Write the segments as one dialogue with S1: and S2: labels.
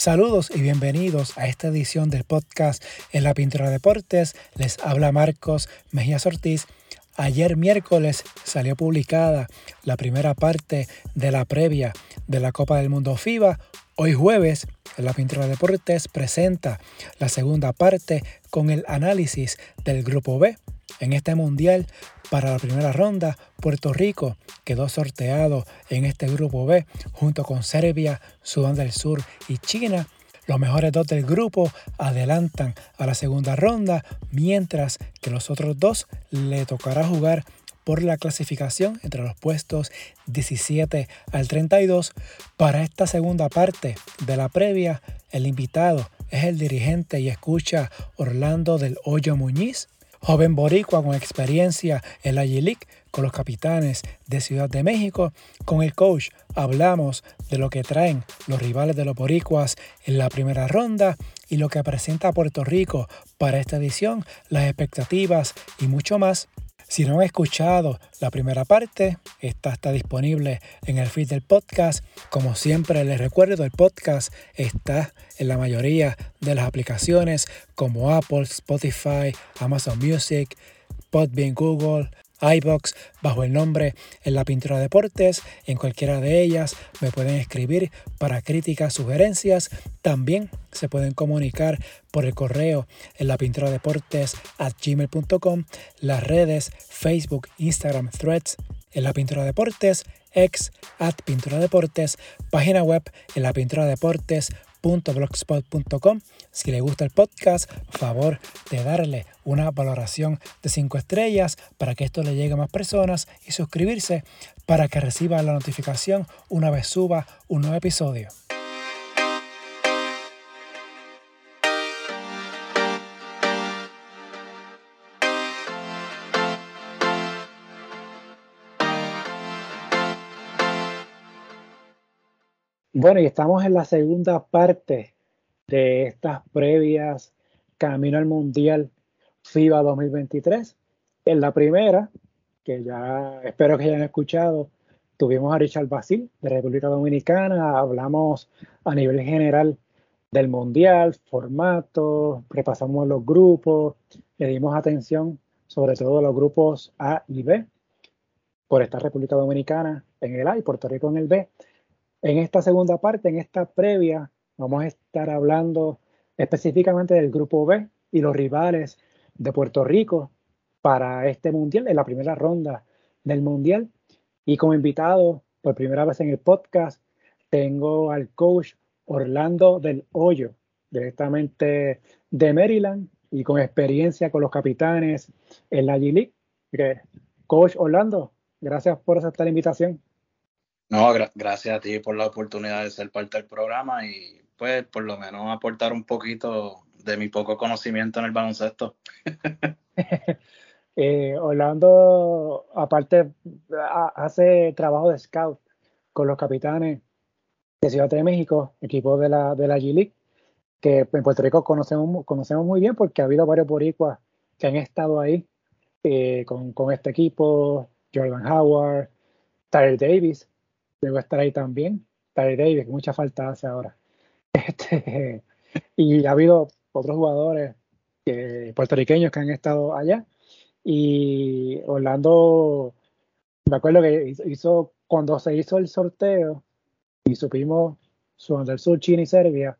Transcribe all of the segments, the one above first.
S1: Saludos y bienvenidos a esta edición del podcast En la Pintura Deportes. Les habla Marcos Mejías Ortiz. Ayer miércoles salió publicada la primera parte de la previa de la Copa del Mundo FIBA. Hoy jueves, En la Pintura Deportes presenta la segunda parte con el análisis del Grupo B. En este mundial, para la primera ronda, Puerto Rico quedó sorteado en este grupo B junto con Serbia, Sudán del Sur y China. Los mejores dos del grupo adelantan a la segunda ronda, mientras que los otros dos le tocará jugar por la clasificación entre los puestos 17 al 32. Para esta segunda parte de la previa, el invitado es el dirigente y escucha Orlando del Hoyo Muñiz, joven boricua con experiencia en la G-League con los capitanes de Ciudad de México. Con el coach hablamos de lo que traen los rivales de los boricuas en la primera ronda y lo que presenta Puerto Rico para esta edición, las expectativas y mucho más. Si no han escuchado la primera parte, esta está disponible en el feed del podcast. Como siempre les recuerdo, el podcast está en la mayoría de las aplicaciones como Apple, Spotify, Amazon Music, Podbean, Google, iBox bajo el nombre En la Pintura Deportes. En cualquiera de ellas me pueden escribir para críticas, sugerencias. También se pueden comunicar por el correo en la pintura deportes at gmail.com, las redes Facebook, Instagram, Threads, en la pintura deportes, ex at pintura deportes, página web en la pintura deportes blogspot.com. Si le gusta el podcast, favor de darle una valoración de 5 estrellas para que esto le llegue a más personas y suscribirse para que reciba la notificación una vez suba un nuevo episodio. Bueno, y estamos en la segunda parte de estas previas Camino al Mundial FIBA 2023. En la primera, que ya espero que hayan escuchado, tuvimos a Richard Basil de República Dominicana, hablamos a nivel general del Mundial, formato, repasamos los grupos, le dimos atención sobre todo a los grupos A y B, por esta República Dominicana en el A y Puerto Rico en el B. En esta segunda parte, en esta previa, vamos a estar hablando específicamente del Grupo B y los rivales de Puerto Rico para este Mundial, en la primera ronda del Mundial. Y como invitado, por primera vez en el podcast, tengo al coach Orlando del Hoyo, directamente de Maryland y con experiencia con los capitanes en la G-League. Coach Orlando, gracias por aceptar la invitación.
S2: No, gracias a ti por la oportunidad de ser parte del programa y pues por lo menos aportar un poquito de mi poco conocimiento en el baloncesto.
S1: eh, Orlando, aparte, hace trabajo de scout con los capitanes de Ciudad de México, equipo de la, de la G-League, que en Puerto Rico conocemos, conocemos muy bien porque ha habido varios boricuas que han estado ahí eh, con, con, este equipo, Jordan Howard, Tyler Davis, debo estar ahí también. Tyler Davis, que mucha falta hace ahora. Este, y ha habido otros jugadores puertorriqueños que han estado allá. Y Orlando, me acuerdo que hizo, cuando se hizo el sorteo y supimos Sudán del Sur, China y Serbia,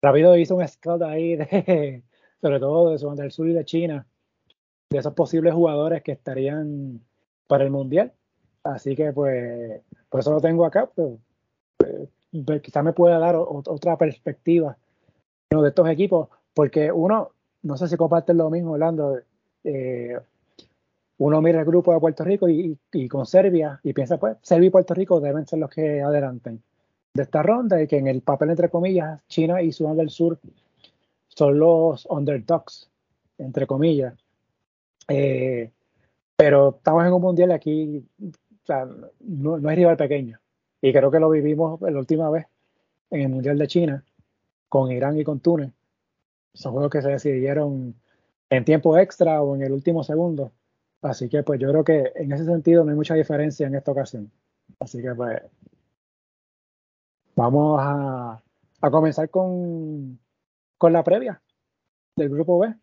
S1: rápido hizo un scout ahí, de, sobre todo de Sudán del Sur y de China, de esos posibles jugadores que estarían para el Mundial. Así que pues por eso lo tengo acá, pero eh, quizás me pueda dar otra perspectiva de estos equipos, porque uno, no sé si comparten lo mismo, Orlando, eh, uno mira el grupo de Puerto Rico y, con Serbia y piensa, pues, Serbia y Puerto Rico deben ser los que adelanten de esta ronda y que en el papel, entre comillas, China y Sudán del Sur son los underdogs, entre comillas. Eh, pero estamos en un mundial aquí o sea, no, no es rival pequeño. Y creo que lo vivimos la última vez en el Mundial de China con Irán y con Túnez. Son juegos que se decidieron en tiempo extra o en el último segundo. Así que pues yo creo que en ese sentido no hay mucha diferencia en esta ocasión. Así que pues vamos a, a comenzar con, con la previa del grupo B.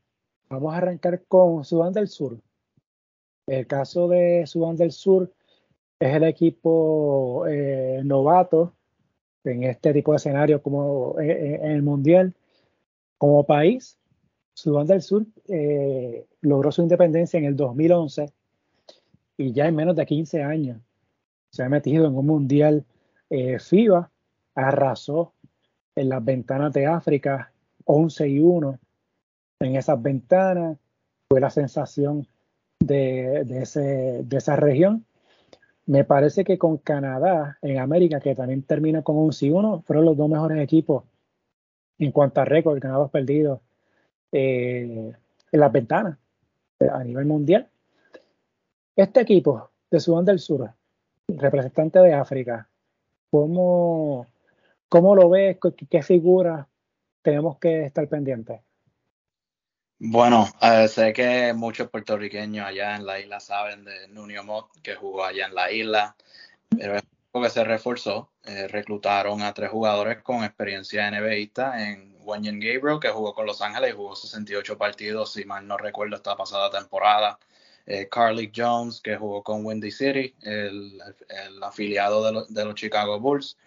S1: Vamos a arrancar con Sudán del Sur. El caso de Sudán del Sur es el equipo eh, novato en este tipo de escenario como eh, eh, en el Mundial. Como país, Sudán del Sur logró su independencia en el 2011 y ya en menos de 15 años se ha metido en un Mundial FIBA, arrasó en las ventanas de África 11 y 1 en esas ventanas, fue la sensación de, ese, de esa región. Me parece que con Canadá en América, que también termina con 11 y 1, fueron los dos mejores equipos en cuanto a récord ganados perdidos eh, en las ventanas eh, a nivel mundial. Este equipo de Sudán del Sur, representante de África, ¿cómo, cómo lo ves? ¿Qué, qué figuras tenemos que estar pendientes?
S2: Bueno, eh, sé que muchos puertorriqueños allá en la isla saben de Nunio Mott, que jugó allá en la isla, pero es que se reforzó. Eh, reclutaron a tres jugadores con experiencia NBAista en Wenyen Gabriel, que jugó con Los Ángeles y jugó 68 partidos, si mal no recuerdo, esta pasada temporada. Eh, Carly Jones, que jugó con Windy City, el, afiliado de, los Chicago Bulls,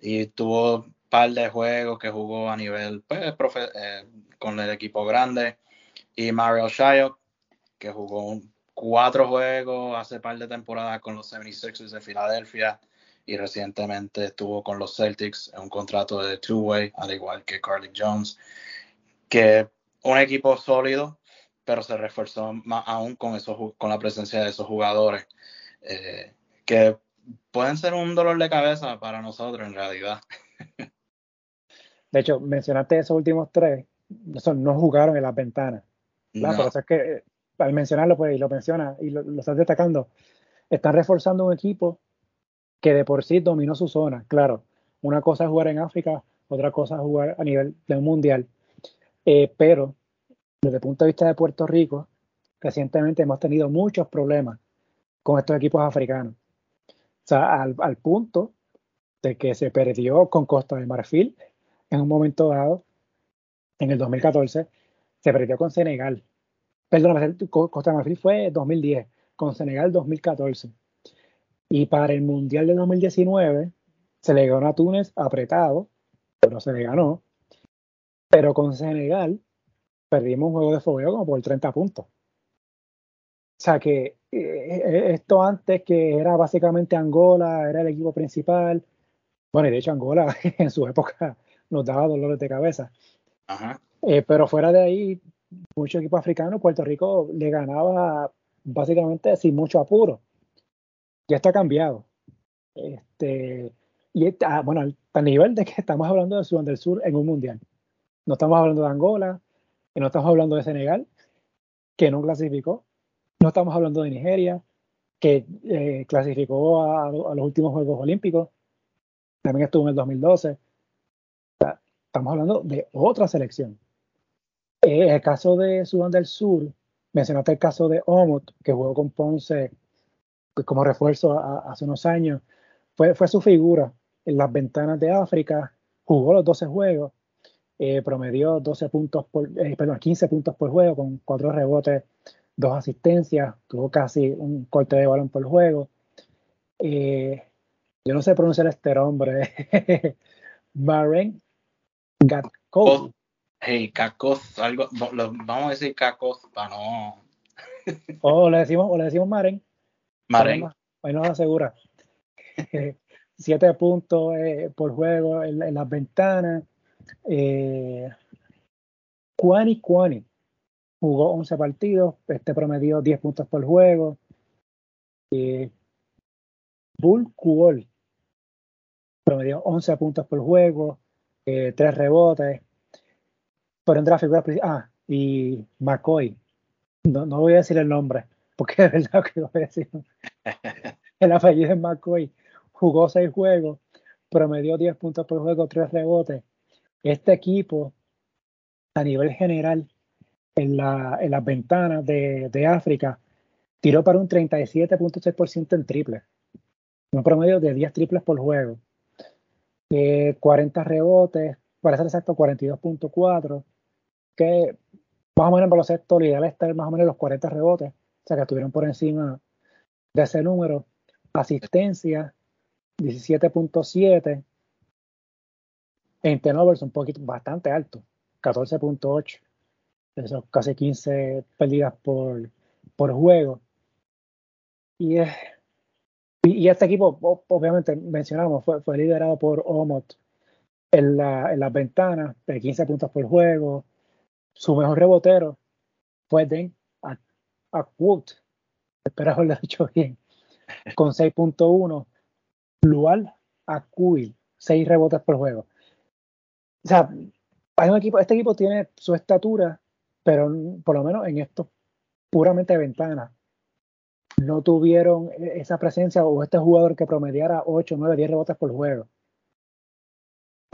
S2: y tuvo un par de juegos que jugó a nivel pues, con el equipo grande y Mario Shayok, que jugó cuatro juegos hace par de temporadas con los 76ers de Filadelfia y recientemente estuvo con los Celtics en un contrato de two-way, al igual que Carly Jones, que un equipo sólido, pero se reforzó más aún con, esos, con la presencia de esos jugadores, eh, que pueden ser un dolor de cabeza para nosotros en realidad.
S1: De hecho, mencionaste esos últimos tres, no jugaron en las ventanas. Claro, por eso es que eh, al mencionarlo, pues, y lo menciona y lo, estás destacando, están reforzando un equipo que de por sí dominó su zona. Claro, una cosa es jugar en África, otra cosa es jugar a nivel de un mundial. Eh, pero desde el punto de vista de Puerto Rico, recientemente hemos tenido muchos problemas con estos equipos africanos. O sea, al, al punto de que se perdió con Costa de Marfil en un momento dado, en el 2014, se perdió con Senegal. Perdón, Costa Marfil fue 2010, con Senegal 2014. Y para el Mundial de 2019 se le ganó a Túnez apretado, pero se le ganó. Pero con Senegal perdimos un juego de fogueo como por 30 puntos. O sea que eh, eh, esto antes que era básicamente Angola, era el equipo principal. Bueno, y de hecho Angola en su época nos daba dolores de cabeza. Ajá. Eh, pero fuera de ahí, muchos equipos africanos, Puerto Rico le ganaba básicamente sin mucho apuro. Ya está cambiado. Este, y está, ah, bueno, a nivel de que estamos hablando de Sudán del Sur en un mundial. No estamos hablando de Angola, no estamos hablando de Senegal, que no clasificó. No estamos hablando de Nigeria, que eh, clasificó a, los últimos Juegos Olímpicos. También estuvo en el 2012. estamos hablando de otra selección. Eh, el caso de Sudán del Sur, mencionaste el caso de Omot, que jugó con Ponce pues, como refuerzo hace unos años. Fue, fue su figura en las ventanas de África, jugó los 12 juegos, eh, promedió 12 puntos por, eh, perdón, 15 puntos por juego con 4 rebotes, 2 asistencias, tuvo casi un corte de balón por juego. yo no sé pronunciar este nombre, Maren Gatko.
S2: Hey, cacos, algo, vamos a decir cacos para no.
S1: o le decimos, o le decimos Maren.
S2: Maren.
S1: Ahí nos asegura. Siete puntos eh, por juego en, las ventanas. Eh, Kwani Kwani jugó 11 partidos, este promedió 10 puntos por juego. Eh, Bull Kuol promedió 11 puntos por juego, eh, 3 rebotes por entre las figuras Ah, y McCoy. No, no voy a decir el nombre, porque es verdad que voy a decir. el apellido es McCoy. Jugó seis juegos, promedió 10 puntos por juego, tres rebotes. Este equipo, a nivel general, en, la, en las ventanas de, de África, tiró para un 37.6% en triples. Un promedio de 10 triples por juego. 40 eh, rebotes, para ser exacto, 42.4, que más o menos en baloncesto lo ideal está más o menos los 40 rebotes, o sea que estuvieron por encima de ese número. Asistencia, 17.7. En turnovers un poquito, bastante alto, 14.8. Eso, casi 15 pérdidas por, por juego. Y, y, este equipo, obviamente, mencionamos, fue, fue liderado por Omot en, la, en las ventanas, de 15 puntos por juego. Su mejor rebotero fue Den a, a espero haberlo dicho bien, con 6.1. Lual a Kuil, 6 rebotes por juego. O sea, hay un equipo, este equipo tiene su estatura, pero por lo menos en esto, puramente de ventana, no tuvieron esa presencia o este jugador que promediara 8, 9, 10 rebotes por juego.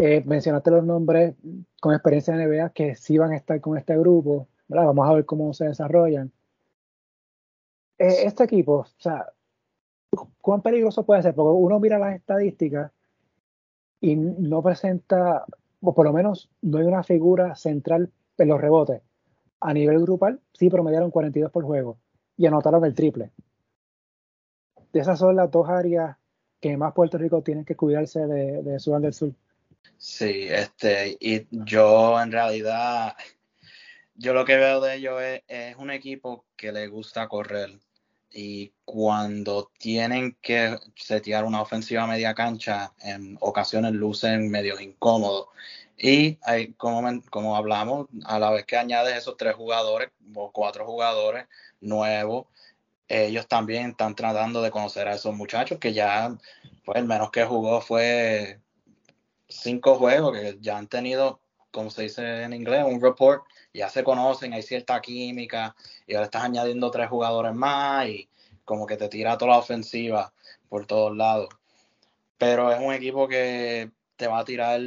S1: Eh, mencionaste los nombres con experiencia en NBA que sí van a estar con este grupo. Vamos a ver cómo se desarrollan. Eh, este equipo, o sea, ¿cuán peligroso puede ser? Porque uno mira las estadísticas y no presenta, o por lo menos no hay una figura central en los rebotes. A nivel grupal, sí promediaron 42 por juego y anotaron el triple. Esas son las dos áreas que más Puerto Rico tiene que cuidarse de, de Sudán del Sur.
S2: Sí, este, y yo en realidad, yo lo que veo de ellos es, es un equipo que le gusta correr y cuando tienen que setear una ofensiva media cancha, en ocasiones lucen medio incómodos. Y como, como hablamos, a la vez que añades esos tres jugadores o cuatro jugadores nuevos, ellos también están tratando de conocer a esos muchachos que ya, pues el menos que jugó fue cinco juegos que ya han tenido, como se dice en inglés, un report, ya se conocen, hay cierta química, y ahora estás añadiendo tres jugadores más y como que te tira toda la ofensiva por todos lados. Pero es un equipo que te va a tirar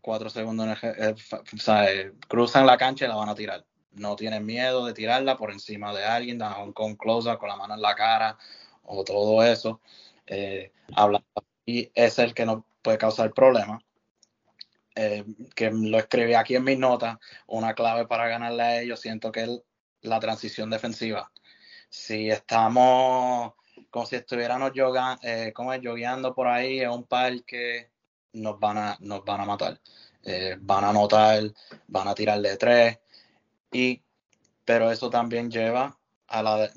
S2: cuatro segundos, en el, eh, o sea, eh, cruzan la cancha y la van a tirar. No tienen miedo de tirarla por encima de alguien, con close con la mano en la cara o todo eso. Eh, y es el que no puede causar problemas. Eh, que lo escribí aquí en mis notas, una clave para ganarle a ellos, siento que es la transición defensiva. Si estamos como si estuviéramos yoga, eh, como yogueando por ahí en un parque, nos van a, nos van a matar. Eh, van a anotar, van a tirar de tres. Y, pero eso también lleva a,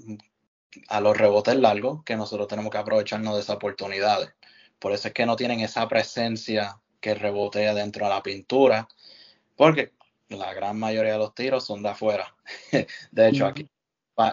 S2: a los rebotes largos, que nosotros tenemos que aprovecharnos de esas oportunidades. Por eso es que no tienen esa presencia que rebotea dentro de la pintura, porque la gran mayoría de los tiros son de afuera. de hecho, aquí,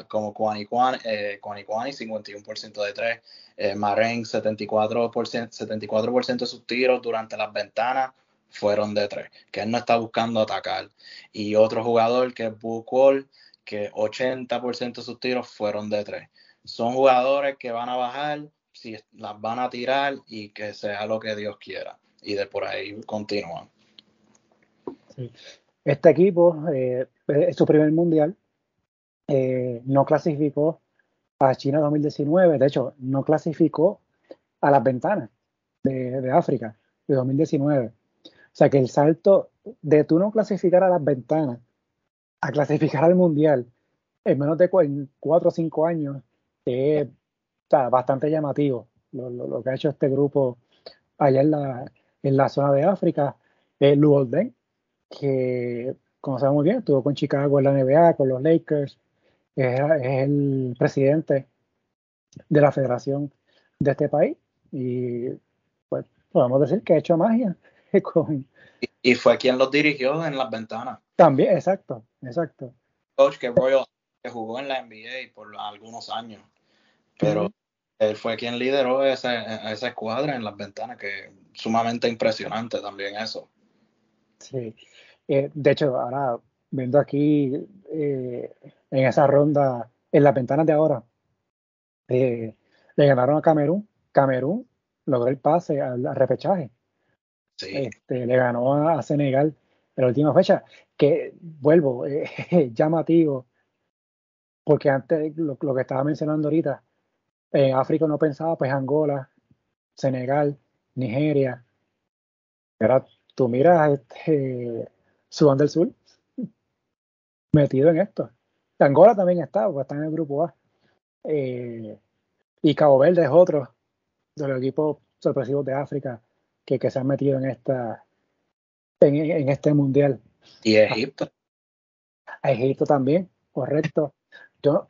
S2: como Kwani Kwani, eh, 51% de 3, eh, 74%, 74 de sus tiros durante las ventanas fueron de 3, que él no está buscando atacar. Y otro jugador que es Wall, que 80% de sus tiros fueron de 3. Son jugadores que van a bajar, si las van a tirar y que sea lo que Dios quiera y de por ahí continúan.
S1: Este equipo eh, es su primer mundial, eh, no clasificó a China 2019, de hecho, no clasificó a las ventanas de, África de 2019. O sea que el salto de tú no clasificar a las ventanas a clasificar al mundial en menos de cuatro o cinco años es bastante llamativo lo, lo, que ha hecho este grupo allá en la, en la zona de África, eh, Lou que como sabemos muy bien, estuvo con Chicago en la NBA, con los Lakers, es, el presidente de la federación de este país y pues podemos decir que ha hecho magia.
S2: y, fue quien los dirigió en las ventanas.
S1: También, exacto, exacto.
S2: Coach que Royal que jugó en la NBA por algunos años, pero él fue quien lideró esa, esa escuadra en las ventanas, que sumamente impresionante también eso.
S1: Sí, eh, de hecho, ahora viendo aquí eh, en esa ronda, en las ventanas de ahora, eh, le ganaron a Camerún. Camerún logró el pase al, repechaje. Sí. Este, le ganó a, Senegal en la última fecha, que vuelvo, llamativo, porque antes lo, lo, que estaba mencionando ahorita, en África no pensaba, pues Angola, Senegal, Nigeria. Era tú miras este, Sudán del Sur metido en esto. Angola también está, porque está en el grupo A. Eh, y Cabo Verde es otro de los equipos sorpresivos de África que, que se han metido en esta en, en este mundial.
S2: Y Egipto.
S1: A Egipto también, correcto. Yo,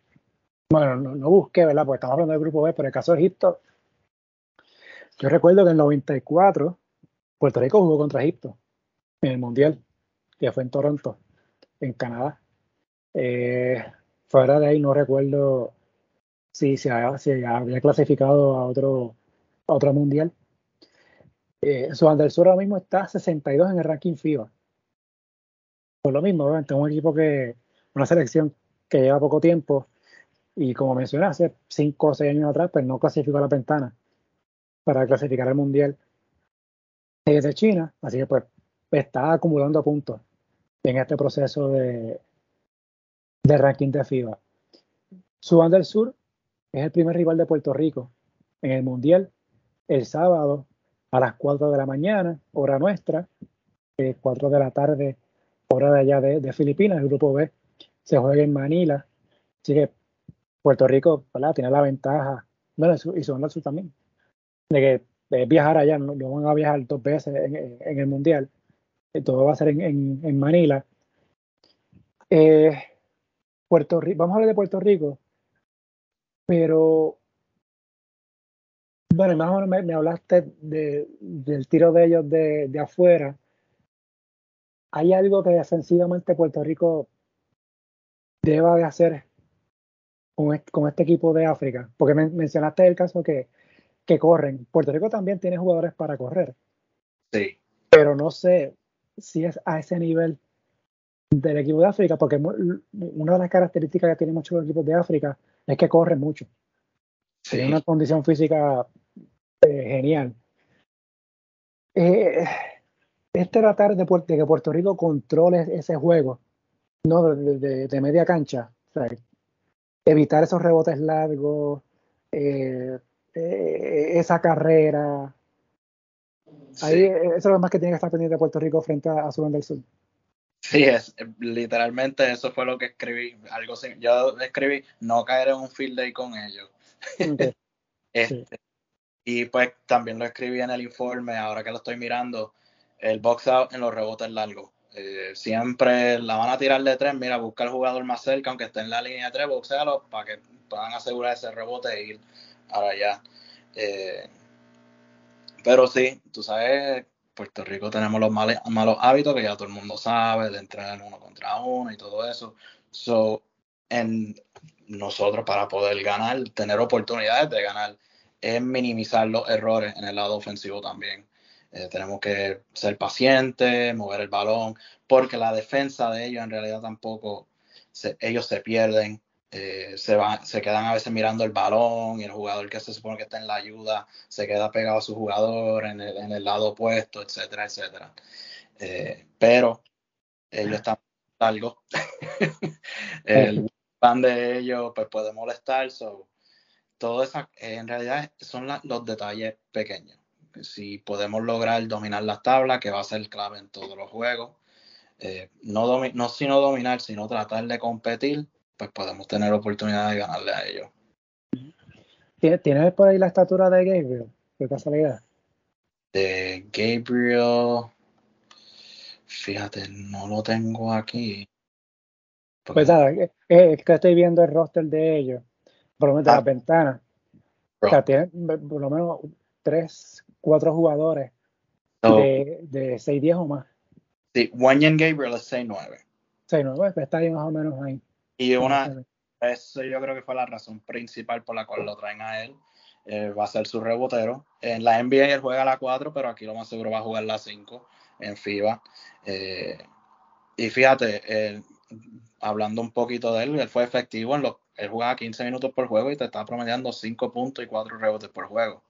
S1: bueno, no, busqué, ¿verdad? Porque estamos hablando del grupo B, pero en el caso de Egipto, yo recuerdo que en el 94 Puerto Rico jugó contra Egipto en el mundial, que fue en Toronto, en Canadá. Eh, fuera de ahí no recuerdo si se había clasificado a otro, a otro mundial. Eh, del Sur ahora mismo está 62 en el ranking FIBA. Por lo mismo, obviamente, un equipo que, una selección que lleva poco tiempo y como mencioné hace 5 o 6 años atrás, pues no clasificó a la ventana para clasificar al mundial de China, así que pues está acumulando puntos en este proceso de, de ranking de FIBA. Sudán del Sur es el primer rival de Puerto Rico en el mundial el sábado a las 4 de la mañana, hora nuestra, 4 de la tarde, hora de allá de, Filipinas, el grupo B. Se juega en Manila, así que Puerto Rico tiene la ventaja, bueno, y Sudán del Sur también, de que viajar allá, no, van a viajar dos veces en, el Mundial, todo va a ser en, Manila. Eh, Puerto Rico, vamos a hablar de Puerto Rico, pero bueno, más o menos me, hablaste de, del tiro de ellos de, de, afuera. ¿Hay algo que defensivamente Puerto Rico deba de hacer con este, equipo de África? Porque mencionaste el caso que, que corren. Puerto Rico también tiene jugadores para correr.
S2: Sí.
S1: Pero no sé si es a ese nivel del equipo de África, porque una de las características que tienen muchos equipos de África es que corren mucho. Tienen una condición física eh, genial. Eh, es tratar de, que Puerto Rico controle ese juego, no de, media cancha, evitar esos rebotes largos, eh, esa carrera. Ahí, eso es lo más que tiene que estar pendiente de Puerto Rico frente a, a del Sur.
S2: Sí, es, literalmente eso fue lo que escribí. Algo yo escribí no caer en un field day con ellos. este, y pues también lo escribí en el informe, ahora que lo estoy mirando, el box out en los rebotes largos. Eh, siempre la van a tirar de tres, mira, busca el jugador más cerca, aunque esté en la línea de tres, boxealo para que puedan asegurar ese rebote e ir ahora allá. Eh, pero sí, tú sabes, Puerto Rico tenemos los malos, malos hábitos que ya todo el mundo sabe, de entrar en uno contra uno y todo eso. So, en nosotros para poder ganar, tener oportunidades de ganar, es minimizar los errores en el lado ofensivo también. Eh, tenemos que ser pacientes, mover el balón, porque la defensa de ellos en realidad tampoco, ellos se pierden, eh, se, se quedan a veces mirando el balón y el jugador que se supone que está en la ayuda se queda pegado a su jugador en el, en el lado opuesto, etcétera, etcétera. Eh, pero ellos están algo. el pan de ellos pues puede molestar, so, todo eso en realidad son los detalles pequeños. Si podemos lograr dominar las tablas, que va a ser clave en todos los juegos, eh, no, no sino dominar, sino tratar de competir, pues podemos tener oportunidad de ganarle a ellos.
S1: ¿Tienes por ahí la estatura de Gabriel? ¿Qué casualidad?
S2: De Gabriel, fíjate, no lo tengo aquí.
S1: Pues nada, es que estoy viendo el roster de ellos por lo menos de ah. las ventanas. O sea, tiene por lo menos tres, cuatro jugadores de, de 6-10 o más.
S2: Sí, Wanyan Gabriel es 6-9.
S1: 6-9, pues está ahí más o menos ahí.
S2: Y una, eso yo creo que fue la razón principal por la cual lo traen a él. Eh, va a ser su rebotero. En la NBA él juega la 4, pero aquí lo más seguro va a jugar la 5 en FIBA. Eh, y fíjate, hablando un poquito de él, él fue efectivo en los él jugaba 15 minutos por juego y te está promediando 5 puntos y 4 rebotes por juego.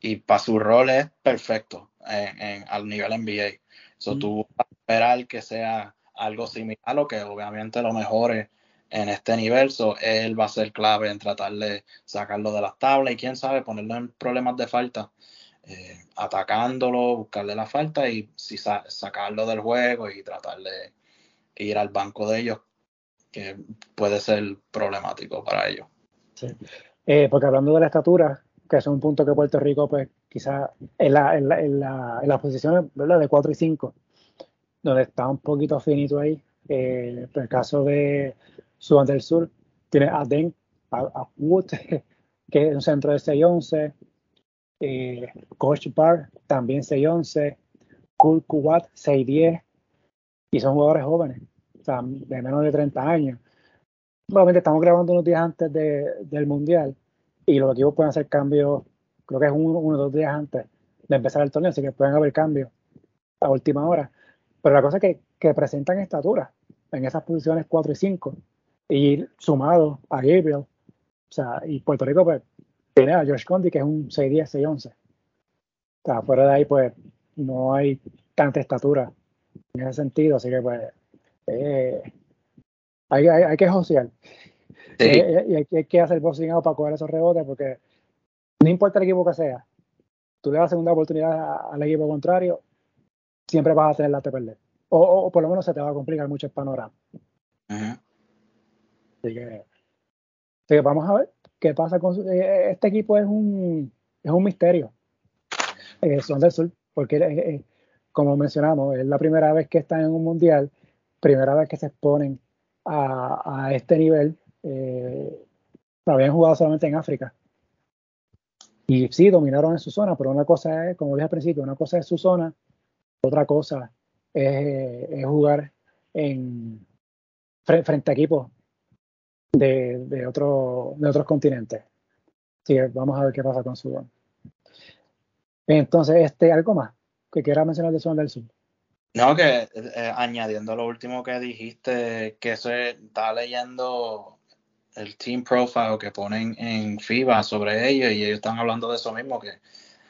S2: Y para su rol es perfecto en, al nivel NBA. So, Tú vas a esperar que sea algo similar o que obviamente lo mejore en este nivel. So, él va a ser clave en tratar de sacarlo de las tablas y quién sabe ponerlo en problemas de falta eh, atacándolo, buscarle la falta y si sacarlo del juego y tratar de ir al banco de ellos, que puede ser problemático para ellos.
S1: Sí. Eh, porque hablando de la estatura, que es un punto que Puerto Rico, pues quizás en, la, en, la, en, la, en las posiciones ¿verdad? de 4 y 5, donde está un poquito finito ahí. Eh, el caso de Sudán del Sur, tiene a Den, a, Wood, que es un centro de 6-11, eh, Coach también 6-11, Kul Kuwat, 6-10, y son jugadores jóvenes, o sea, de menos de 30 años. Obviamente estamos grabando unos días antes de, del Mundial, y los equipos pueden hacer cambios, creo que es uno o dos días antes de empezar el torneo, así que pueden haber cambios a última hora. Pero la cosa es que, que presentan estatura en esas posiciones 4 y 5, y sumado a Gabriel, o sea, y Puerto Rico pues tiene a George Condi que es un 6'10, 6'11. O sea, fuera de ahí pues no hay tanta estatura en ese sentido, así que pues eh, hay, hay, hay, que josear. Eh, y hay, que hacer boxing out para coger esos rebotes porque no importa el equipo que sea, tú le das segunda oportunidad al equipo contrario, siempre vas a tener la de perder. O, o, por lo menos se te va a complicar mucho el panorama. Así, que, vamos a ver qué pasa con eh, este equipo es un es un misterio. Eh, son del sur, porque eh, como mencionamos, es la primera vez que están en un mundial, primera vez que se exponen a, a este nivel eh, habían jugado solamente en África. Y sí, dominaron en su zona, pero una cosa es, como dije al principio, una cosa es su zona, otra cosa es, jugar en frente a equipos de, de, otro, de otros continentes. Vamos a ver qué pasa con Sudán. Entonces, este, algo más que quiera mencionar de Sudán del Sur.
S2: No, que eh, añadiendo lo último que dijiste, que se está leyendo el team profile que ponen en FIBA sobre ellos y ellos están hablando de eso mismo, que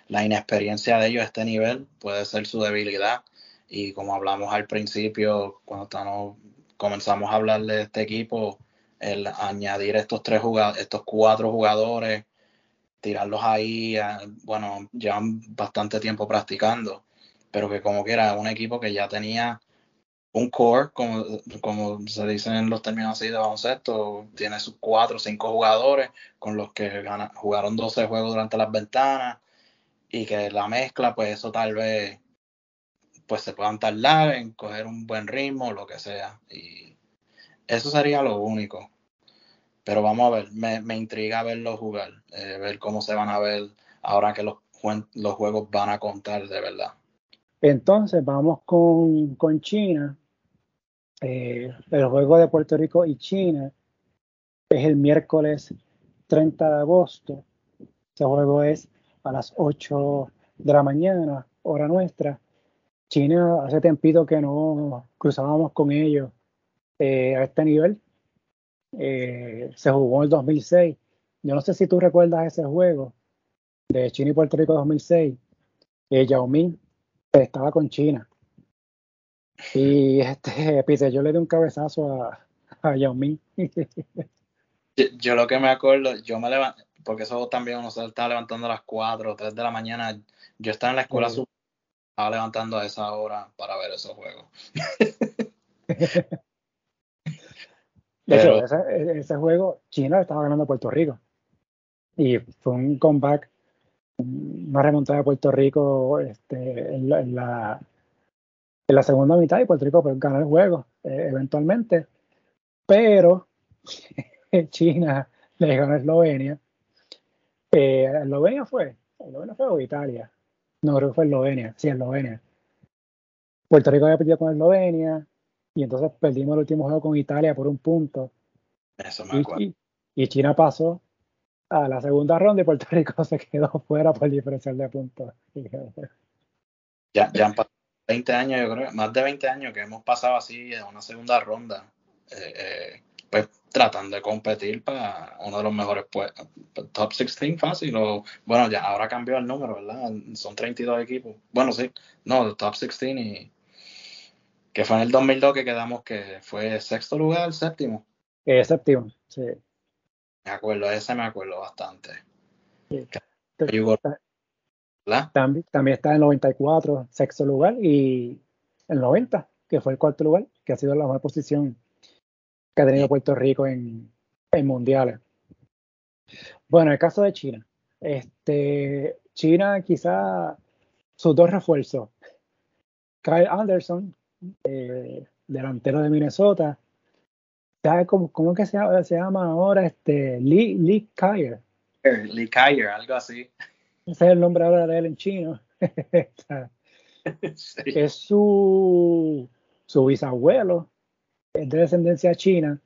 S2: la inexperiencia de ellos a este nivel puede ser su debilidad y como hablamos al principio, cuando estamos, comenzamos a hablar de este equipo, el añadir estos tres jugadores, estos cuatro jugadores, tirarlos ahí, eh, bueno, llevan bastante tiempo practicando, pero que como quiera, un equipo que ya tenía un core, como, como se dice en los términos así de baloncesto, tiene sus cuatro o cinco jugadores con los que jugaron 12 juegos durante las ventanas y que la mezcla, pues eso tal vez pues se puedan tardar en coger un buen ritmo, lo que sea. Y eso sería lo único. Pero vamos a ver, me, me intriga verlos jugar, eh, ver cómo se van a ver ahora que los, los juegos van a contar de verdad.
S1: Entonces vamos con, con China, eh, el juego de Puerto Rico y China es el miércoles 30 de agosto. Ese juego es a las 8 de la mañana, hora nuestra. China hace tempito que no cruzábamos con ellos eh, a este nivel. Eh, se jugó en el 2006. Yo no sé si tú recuerdas ese juego de China y Puerto Rico 2006. Yao Ming estaba con China y este, pise, yo le di un cabezazo a, a Yao Ming.
S2: yo, lo que me acuerdo, yo me levanté, porque eso también uno se estaba levantando a las 4 o 3 de la mañana. Yo estaba en la escuela, estaba levantando a esa hora para ver esos juegos.
S1: De hecho, ese, ese, juego, China estaba ganando a Puerto Rico. Y fue un comeback, una remontada de Puerto Rico este, en, la, en la segunda mitad y Puerto Rico pues, ganó el juego eh, eventualmente, pero China le ganó a Eslovenia. Eh, Eslovenia fue, Eslovenia fue o Italia, no creo que fue Eslovenia, sí, Eslovenia. Puerto Rico había perdido con Eslovenia y entonces perdimos el último juego con Italia por un punto.
S2: Eso me acuerdo.
S1: Y, y, China pasó a la segunda ronda y Puerto Rico se quedó fuera por diferencial de puntos.
S2: Ya, ya han pasado 20 años, yo creo, más de 20 años que hemos pasado así en una segunda ronda, eh, eh, pues tratando de competir para uno de los mejores pues, top 16 fácil. O, bueno, ya ahora cambió el número, ¿verdad? Son 32 equipos. Bueno, sí, no, top 16 y que fue en el 2002 que quedamos que fue sexto lugar, séptimo.
S1: Eh, séptimo, sí.
S2: Me acuerdo, ese me acuerdo bastante.
S1: También, también está en el 94, sexto lugar, y el 90, que fue el cuarto lugar, que ha sido la mejor posición que ha tenido Puerto Rico en, en mundiales. Bueno, el caso de China. Este, China quizá sus dos refuerzos. Kyle Anderson, eh, delantero de Minnesota. ¿Sabes cómo, cómo que se, se, llama ahora? Este, Lee, Lee Kyer.
S2: Lee Kyer, algo así.
S1: Ese es el nombre ahora de él en chino. Es su, su bisabuelo, es de descendencia china.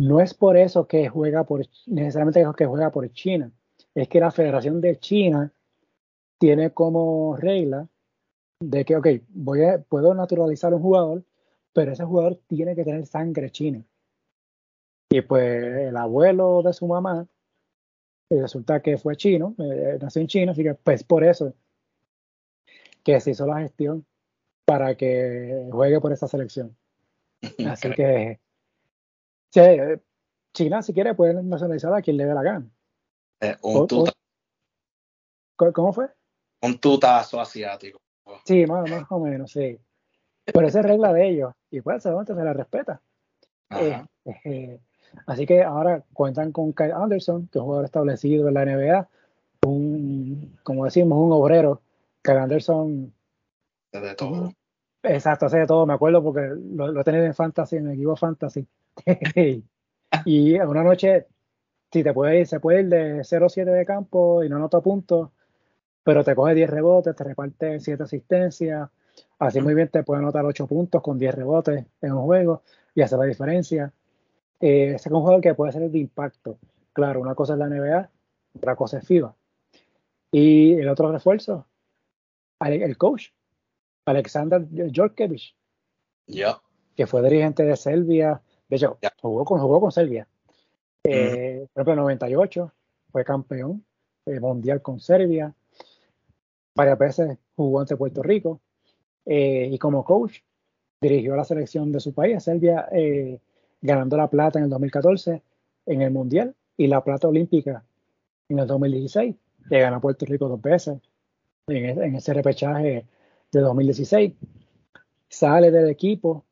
S1: No es por eso que juega por, necesariamente que juega por China. Es que la Federación de China tiene como regla de que, ok, voy a, puedo naturalizar un jugador, pero ese jugador tiene que tener sangre china. Y pues el abuelo de su mamá resulta que fue chino, eh, nació en China, así que pues por eso que se hizo la gestión para que juegue por esa selección. Así que China, si quiere, puede nacionalizar a quien le dé la gana.
S2: Eh, un
S1: ¿Cómo fue?
S2: Un tutazo asiático.
S1: Sí, más, más, o menos, sí. Pero esa es regla de ellos. Y pues se la respeta. Eh, eh, Así que ahora cuentan con Kyle Anderson, que es un jugador establecido en la NBA, un, como decimos, un obrero. Kyle Anderson.
S2: De todo.
S1: Exacto, hace de todo, me acuerdo porque lo, lo he tenido en Fantasy, en el equipo Fantasy. y una noche, si te puede ir, se puede ir de 0-7 de campo y no anota puntos, pero te coge 10 rebotes, te reparte 7 asistencias, así muy bien te puede anotar 8 puntos con 10 rebotes en un juego y hace la diferencia. Eh, es un jugador que puede ser de impacto. Claro, una cosa es la NBA, otra cosa es FIBA. Y el otro refuerzo, el coach, Alexander Jorkevich, que fue dirigente de Serbia. De hecho, jugó, con, jugó con Serbia. Eh, Por ejemplo, en 98 fue campeón eh, mundial con Serbia. Varias veces jugó ante Puerto Rico. Eh, y como coach, dirigió la selección de su país, Serbia, eh, ganando la plata en el 2014 en el Mundial y la plata olímpica en el 2016, que ganó Puerto Rico dos veces en, ese repechaje de 2016. Sale del equipo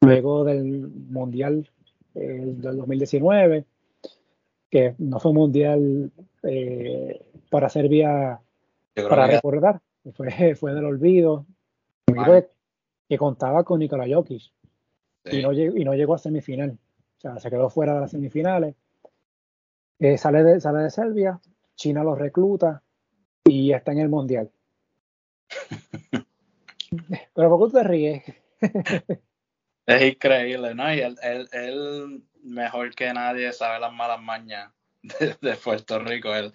S1: luego del Mundial eh, del 2019, que no fue un Mundial para Serbia para recordar, fue, fue del olvido, que contaba con Nikola Jokic, y, no llegó, y no llegó a semifinal. O sea, se quedó fuera de las semifinales. Eh, sale, de, sale de Serbia, China lo recluta y está en el Mundial. Pero ¿por qué te ríes?
S2: es increíble, ¿no? Y él, mejor que nadie sabe las malas mañas de, Puerto Rico. Él,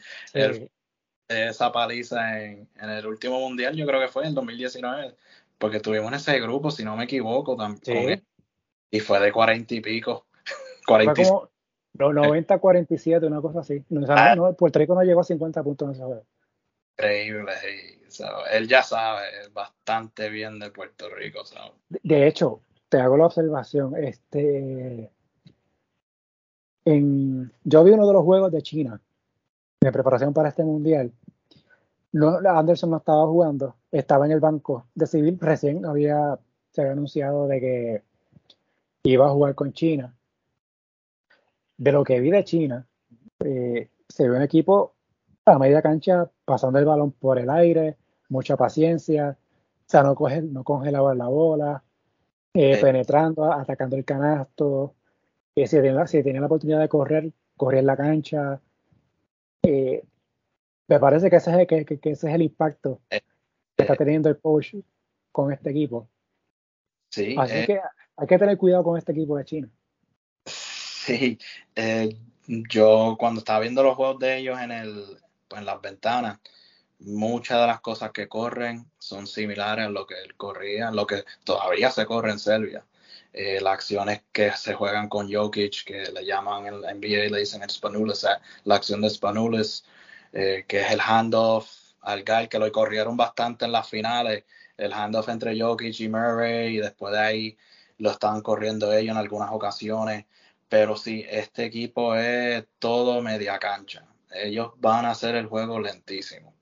S2: esa paliza en, en, el último mundial, yo creo que fue en 2019, porque tuvimos ese grupo, si no me equivoco, también. Y fue de cuarenta y pico. 40
S1: como 90, 47, una cosa así. Ah. No, Puerto Rico no llegó a 50 puntos en ese juego.
S2: Increíble, él ya sabe bastante bien de Puerto Rico.
S1: De hecho, te hago la observación, este, en, yo vi uno de los juegos de China, de preparación para este mundial. No, Anderson no estaba jugando, estaba en el banco de civil, recién había, se había anunciado de que iba a jugar con China. De lo que vi de China, eh, se ve un equipo a media cancha pasando el balón por el aire, mucha paciencia, o sea, no, coge, no congelaba la bola, eh, penetrando, atacando el canasto, si, tenía, si, tenía, la oportunidad de correr, corría en la cancha. Eh, me parece que ese, es, que, que, ese es el impacto que está teniendo el coach con este equipo.
S2: Sí,
S1: Así que hay que tener cuidado con este equipo de China.
S2: Sí, eh, yo cuando estaba viendo los juegos de ellos en, el, pues, en las ventanas, muchas de las cosas que corren son similares a lo que él corría, lo que todavía se corre en Serbia. Eh, las acciones que se juegan con Jokic, que le llaman en la NBA, le dicen Spanulis, la acción de Spanulis, eh, que es el handoff al guy, que lo corrieron bastante en las finales, el handoff entre Jokic y Murray, y después de ahí lo estaban corriendo ellos en algunas ocasiones, pero sí, este equipo es todo media cancha. Ellos van a hacer el juego lentísimo.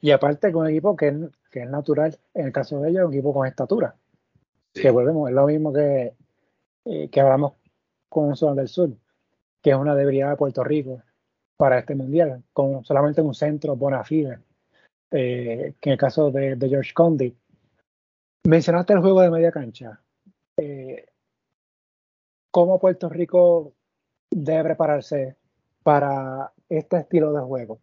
S1: Y aparte con un equipo que es, que es natural, en el caso de ellos, un equipo con estatura. Que volvemos, es lo mismo que, eh, que hablamos con Sol del Sur, que es una debilidad de Puerto Rico para este mundial, con solamente un centro bona fide, eh, que en el caso de, de, George Condi. Mencionaste el juego de media cancha. Eh, ¿Cómo Puerto Rico debe prepararse para este estilo de juego?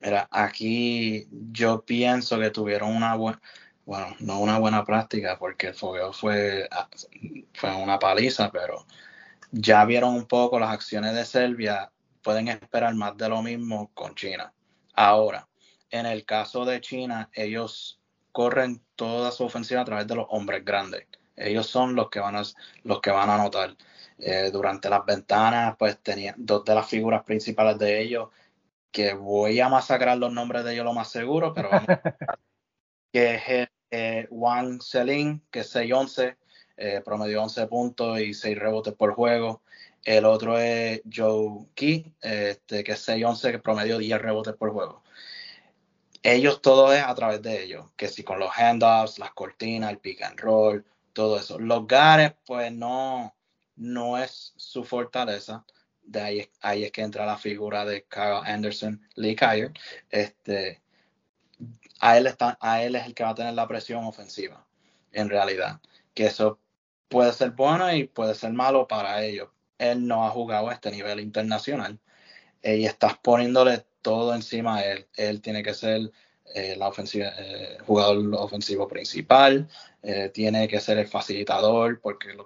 S2: Mira, aquí yo pienso que tuvieron una buena, bueno, no una buena práctica porque el fogueo fue, ah, fue una paliza, pero ya vieron un poco las acciones de Serbia, pueden esperar más de lo mismo con China. Ahora, en el caso de China, ellos corren toda su ofensiva a través de los hombres grandes. Ellos son los que van a, los que van a anotar. Eh, durante las ventanas, pues tenían dos de las figuras principales de ellos que voy a masacrar los nombres de ellos lo más seguro, pero vamos que es eh, Wang Selin, que es 6-11, eh, promedió 11 puntos y 6 rebotes por juego. El otro es Joe Key, este, que es 6-11, que promedió 10 rebotes por juego. Ellos todo es a través de ellos, que si con los handoffs, las cortinas, el pick and roll, todo eso. Los gares, pues no, no es su fortaleza de ahí, ahí es que entra la figura de Carl Anderson, Lee Kyer. Este, a, él está, a él es el que va a tener la presión ofensiva, en realidad. Que eso puede ser bueno y puede ser malo para ellos. Él no ha jugado a este nivel internacional y estás poniéndole todo encima a él. Él tiene que ser eh, eh, jugador ofensivo principal, eh, tiene que ser el facilitador, porque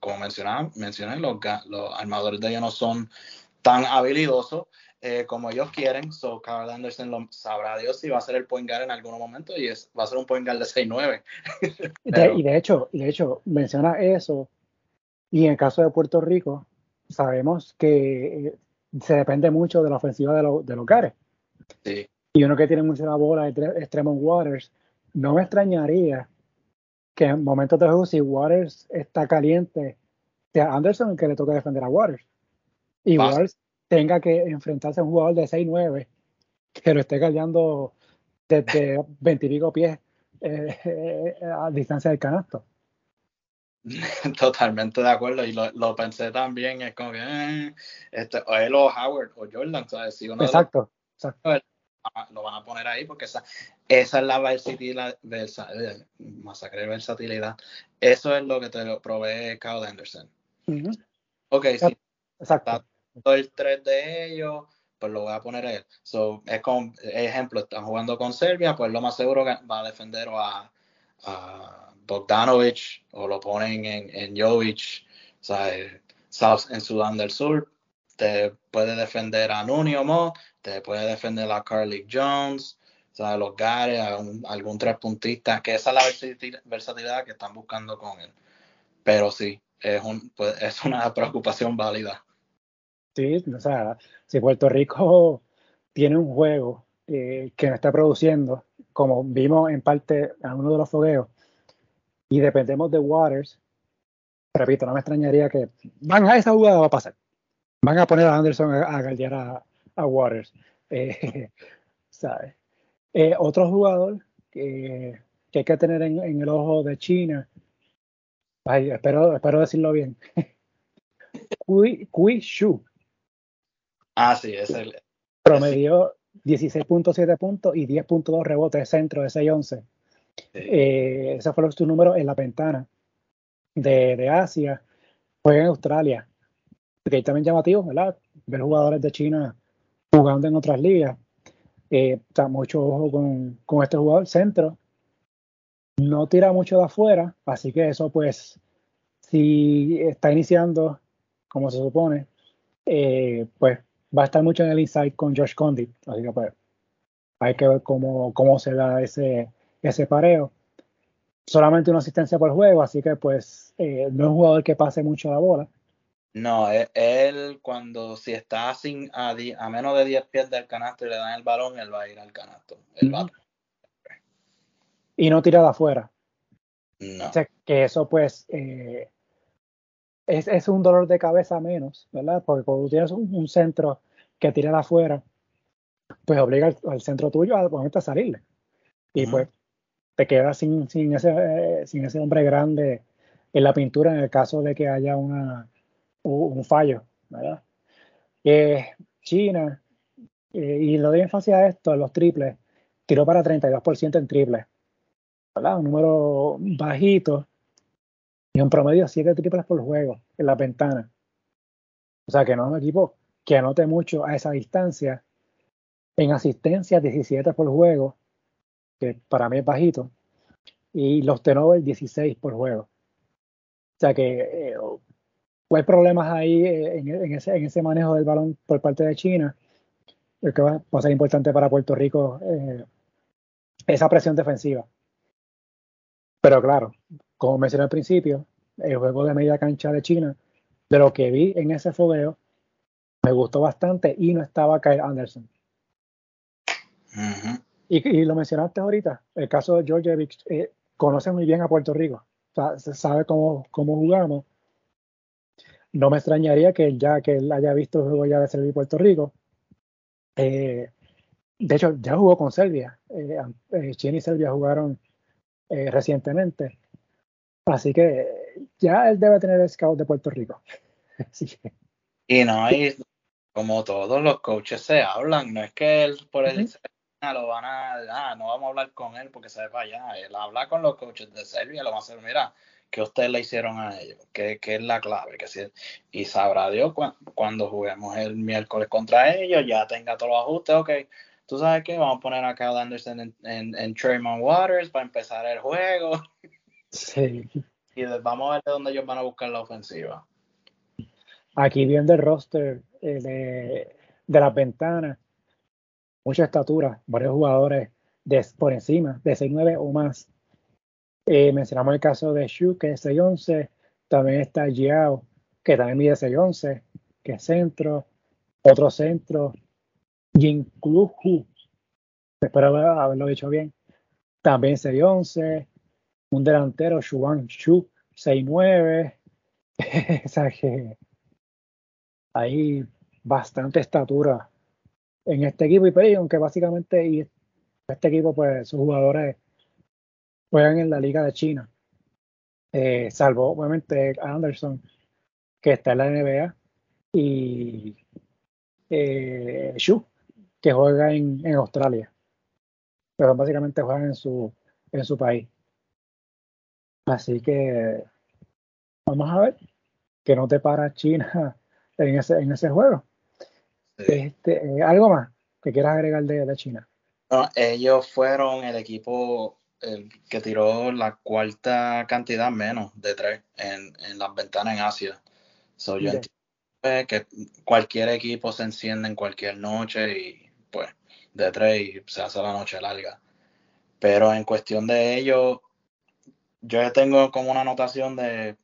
S2: como mencionaba, mencioné, los, los armadores de ellos no son tan habilidosos eh, como ellos quieren. So, Carl Anderson lo, sabrá Dios si va a ser el point guard en algún momento y es, va a ser un point guard de 6-9.
S1: y de hecho, y de hecho, menciona eso. Y en el caso de Puerto Rico, sabemos que eh, se depende mucho de la ofensiva de, de los gares.
S2: Sí.
S1: Y uno que tiene mucho la bola es Tremont Waters. No me extrañaría que en momentos de juego, si Waters está caliente, sea Anderson que le toca defender a Waters. Y Waters tenga que enfrentarse a un jugador de 6-9 que lo esté caldeando desde 20 y pico pies eh, a distancia del canasto.
S2: Totalmente de acuerdo, y lo, pensé también, es como que eh, este, o él o Howard o Jordan, ¿sabes? Si
S1: exacto, exacto
S2: lo van a poner ahí porque esa, esa es la versatilidad, versa, masacre versatilidad. Eso es lo que te lo provee Kyle Anderson. Ok, si
S1: Exacto.
S2: El 3 de ellos, pues lo voy a poner él. So, es como ejemplo, están jugando con Serbia, pues lo más seguro que va a defender a, a Bogdanovich o lo ponen en, en Jovic, o sea, en Sudán del Sur, te puede defender a Nunio Mo, te puede defender a Carly Jones, o sea, los Gares, algún, tres puntistas, que esa es la versatilidad que están buscando con él. Pero sí, es, un, pues, es una preocupación válida.
S1: Sí, o sea, si Puerto Rico tiene un juego eh, que no está produciendo, como vimos en parte en uno de los fogueos, y dependemos de Waters, repito, no me extrañaría que van a esa jugada va a pasar van a poner a Anderson a, a a, Waters. Eh, eh, otro jugador que, hay que tener en, el ojo de China, espero, espero decirlo bien, Kui, Shu.
S2: Ah, sí, es el.
S1: Promedió 16.7 puntos y 10.2 rebotes centro de 6-11. Eh, ese fue su número en la ventana de, de Asia. Fue en Australia que también llamativo, ¿verdad? Ver jugadores de China jugando en otras ligas. Eh, está mucho ojo con, con, este jugador centro. No tira mucho de afuera, así que eso pues, si está iniciando como se supone, eh, pues va a estar mucho en el inside con Josh Condit. Así que pues hay que ver cómo, cómo se da ese, ese pareo. Solamente una asistencia por juego, así que pues eh, no es un jugador que pase mucho la bola.
S2: No, e, él, cuando si está sin, a, a, menos de 10 pies del canasto y le dan el balón, él va a ir al canasto.
S1: Y no tira de afuera.
S2: No.
S1: O sea, que eso pues eh, es, es, un dolor de cabeza menos, ¿verdad? Porque cuando tienes un, centro que tira de afuera, pues obliga al, centro tuyo a, a salirle. Y pues te quedas sin, sin, ese, eh, sin ese hombre grande en la pintura en el caso de que haya una, un fallo. ¿verdad? Eh, China, eh, y lo doy énfasis a esto, los triples, tiró para 32% en triples. ¿verdad? Un número bajito y un promedio de 7 triples por juego en la ventana. O sea que no es un equipo que anote mucho a esa distancia. En asistencia, 17 por juego, que para mí es bajito. Y los tenovers, 16 por juego. O sea que eh, hay problemas ahí eh, en, ese, en, ese, manejo del balón por parte de China. que va, a ser importante para Puerto Rico eh, esa presión defensiva. Pero claro, como mencioné al principio, el juego de media cancha de China, de lo que vi en ese fogueo, me gustó bastante y no estaba Kyle Anderson. y, lo mencionaste ahorita, el caso de George eh, conoce muy bien a Puerto Rico, o sea, se sabe cómo, cómo jugamos. No me extrañaría que ya que él haya visto el juego ya de Serbia y Puerto Rico. Eh, de hecho, ya jugó con Serbia. Eh, eh China y Serbia jugaron recientemente. Así que ya él debe tener el scout de Puerto Rico.
S2: Y no, hay como todos los coaches se hablan, no es que él por el lo van a, ah, no vamos a hablar con él porque se va allá, él habla con los coaches de Serbia, lo va a hacer, mira, que ustedes le hicieron a ellos, que, es la clave, que si, y sabrá Dios cuando juguemos el miércoles contra ellos, ya tenga todos los ajustes, ok, tú sabes qué, vamos a poner acá a Anderson en, en, en Trayman Waters para empezar el juego.
S1: Sí.
S2: Y vamos a ver de dónde ellos van a buscar la ofensiva.
S1: Aquí viendo el roster eh, de, de, las ventanas, mucha estatura, varios jugadores de, por encima de 6'9 o más. Eh, mencionamos el caso de Shu, que es 6'11, también está Jiao, que también mide 6'11, que es centro, otro centro, Jin Hu, espero haberlo dicho bien, también 6'11, un delantero, Shuan Shu, 6'9, o que hay bastante estatura en este equipo. Y pues, aunque básicamente este equipo pues sus jugadores juegan en la liga de China eh, salvo obviamente Anderson que está en la NBA y eh, Shu que juega en, en, Australia. Pero básicamente juegan en su en su país así que vamos a ver que no te para China en ese, en ese juego. Este, eh, ¿Algo más que quieras agregar de, de China?
S2: ellos fueron el equipo el que tiró la cuarta cantidad menos de tres en, en las ventanas en Asia. So, yo entiendo que cualquier equipo se enciende en cualquier noche y pues de tres y se hace la noche larga. Pero en cuestión de ellos, yo tengo como una anotación de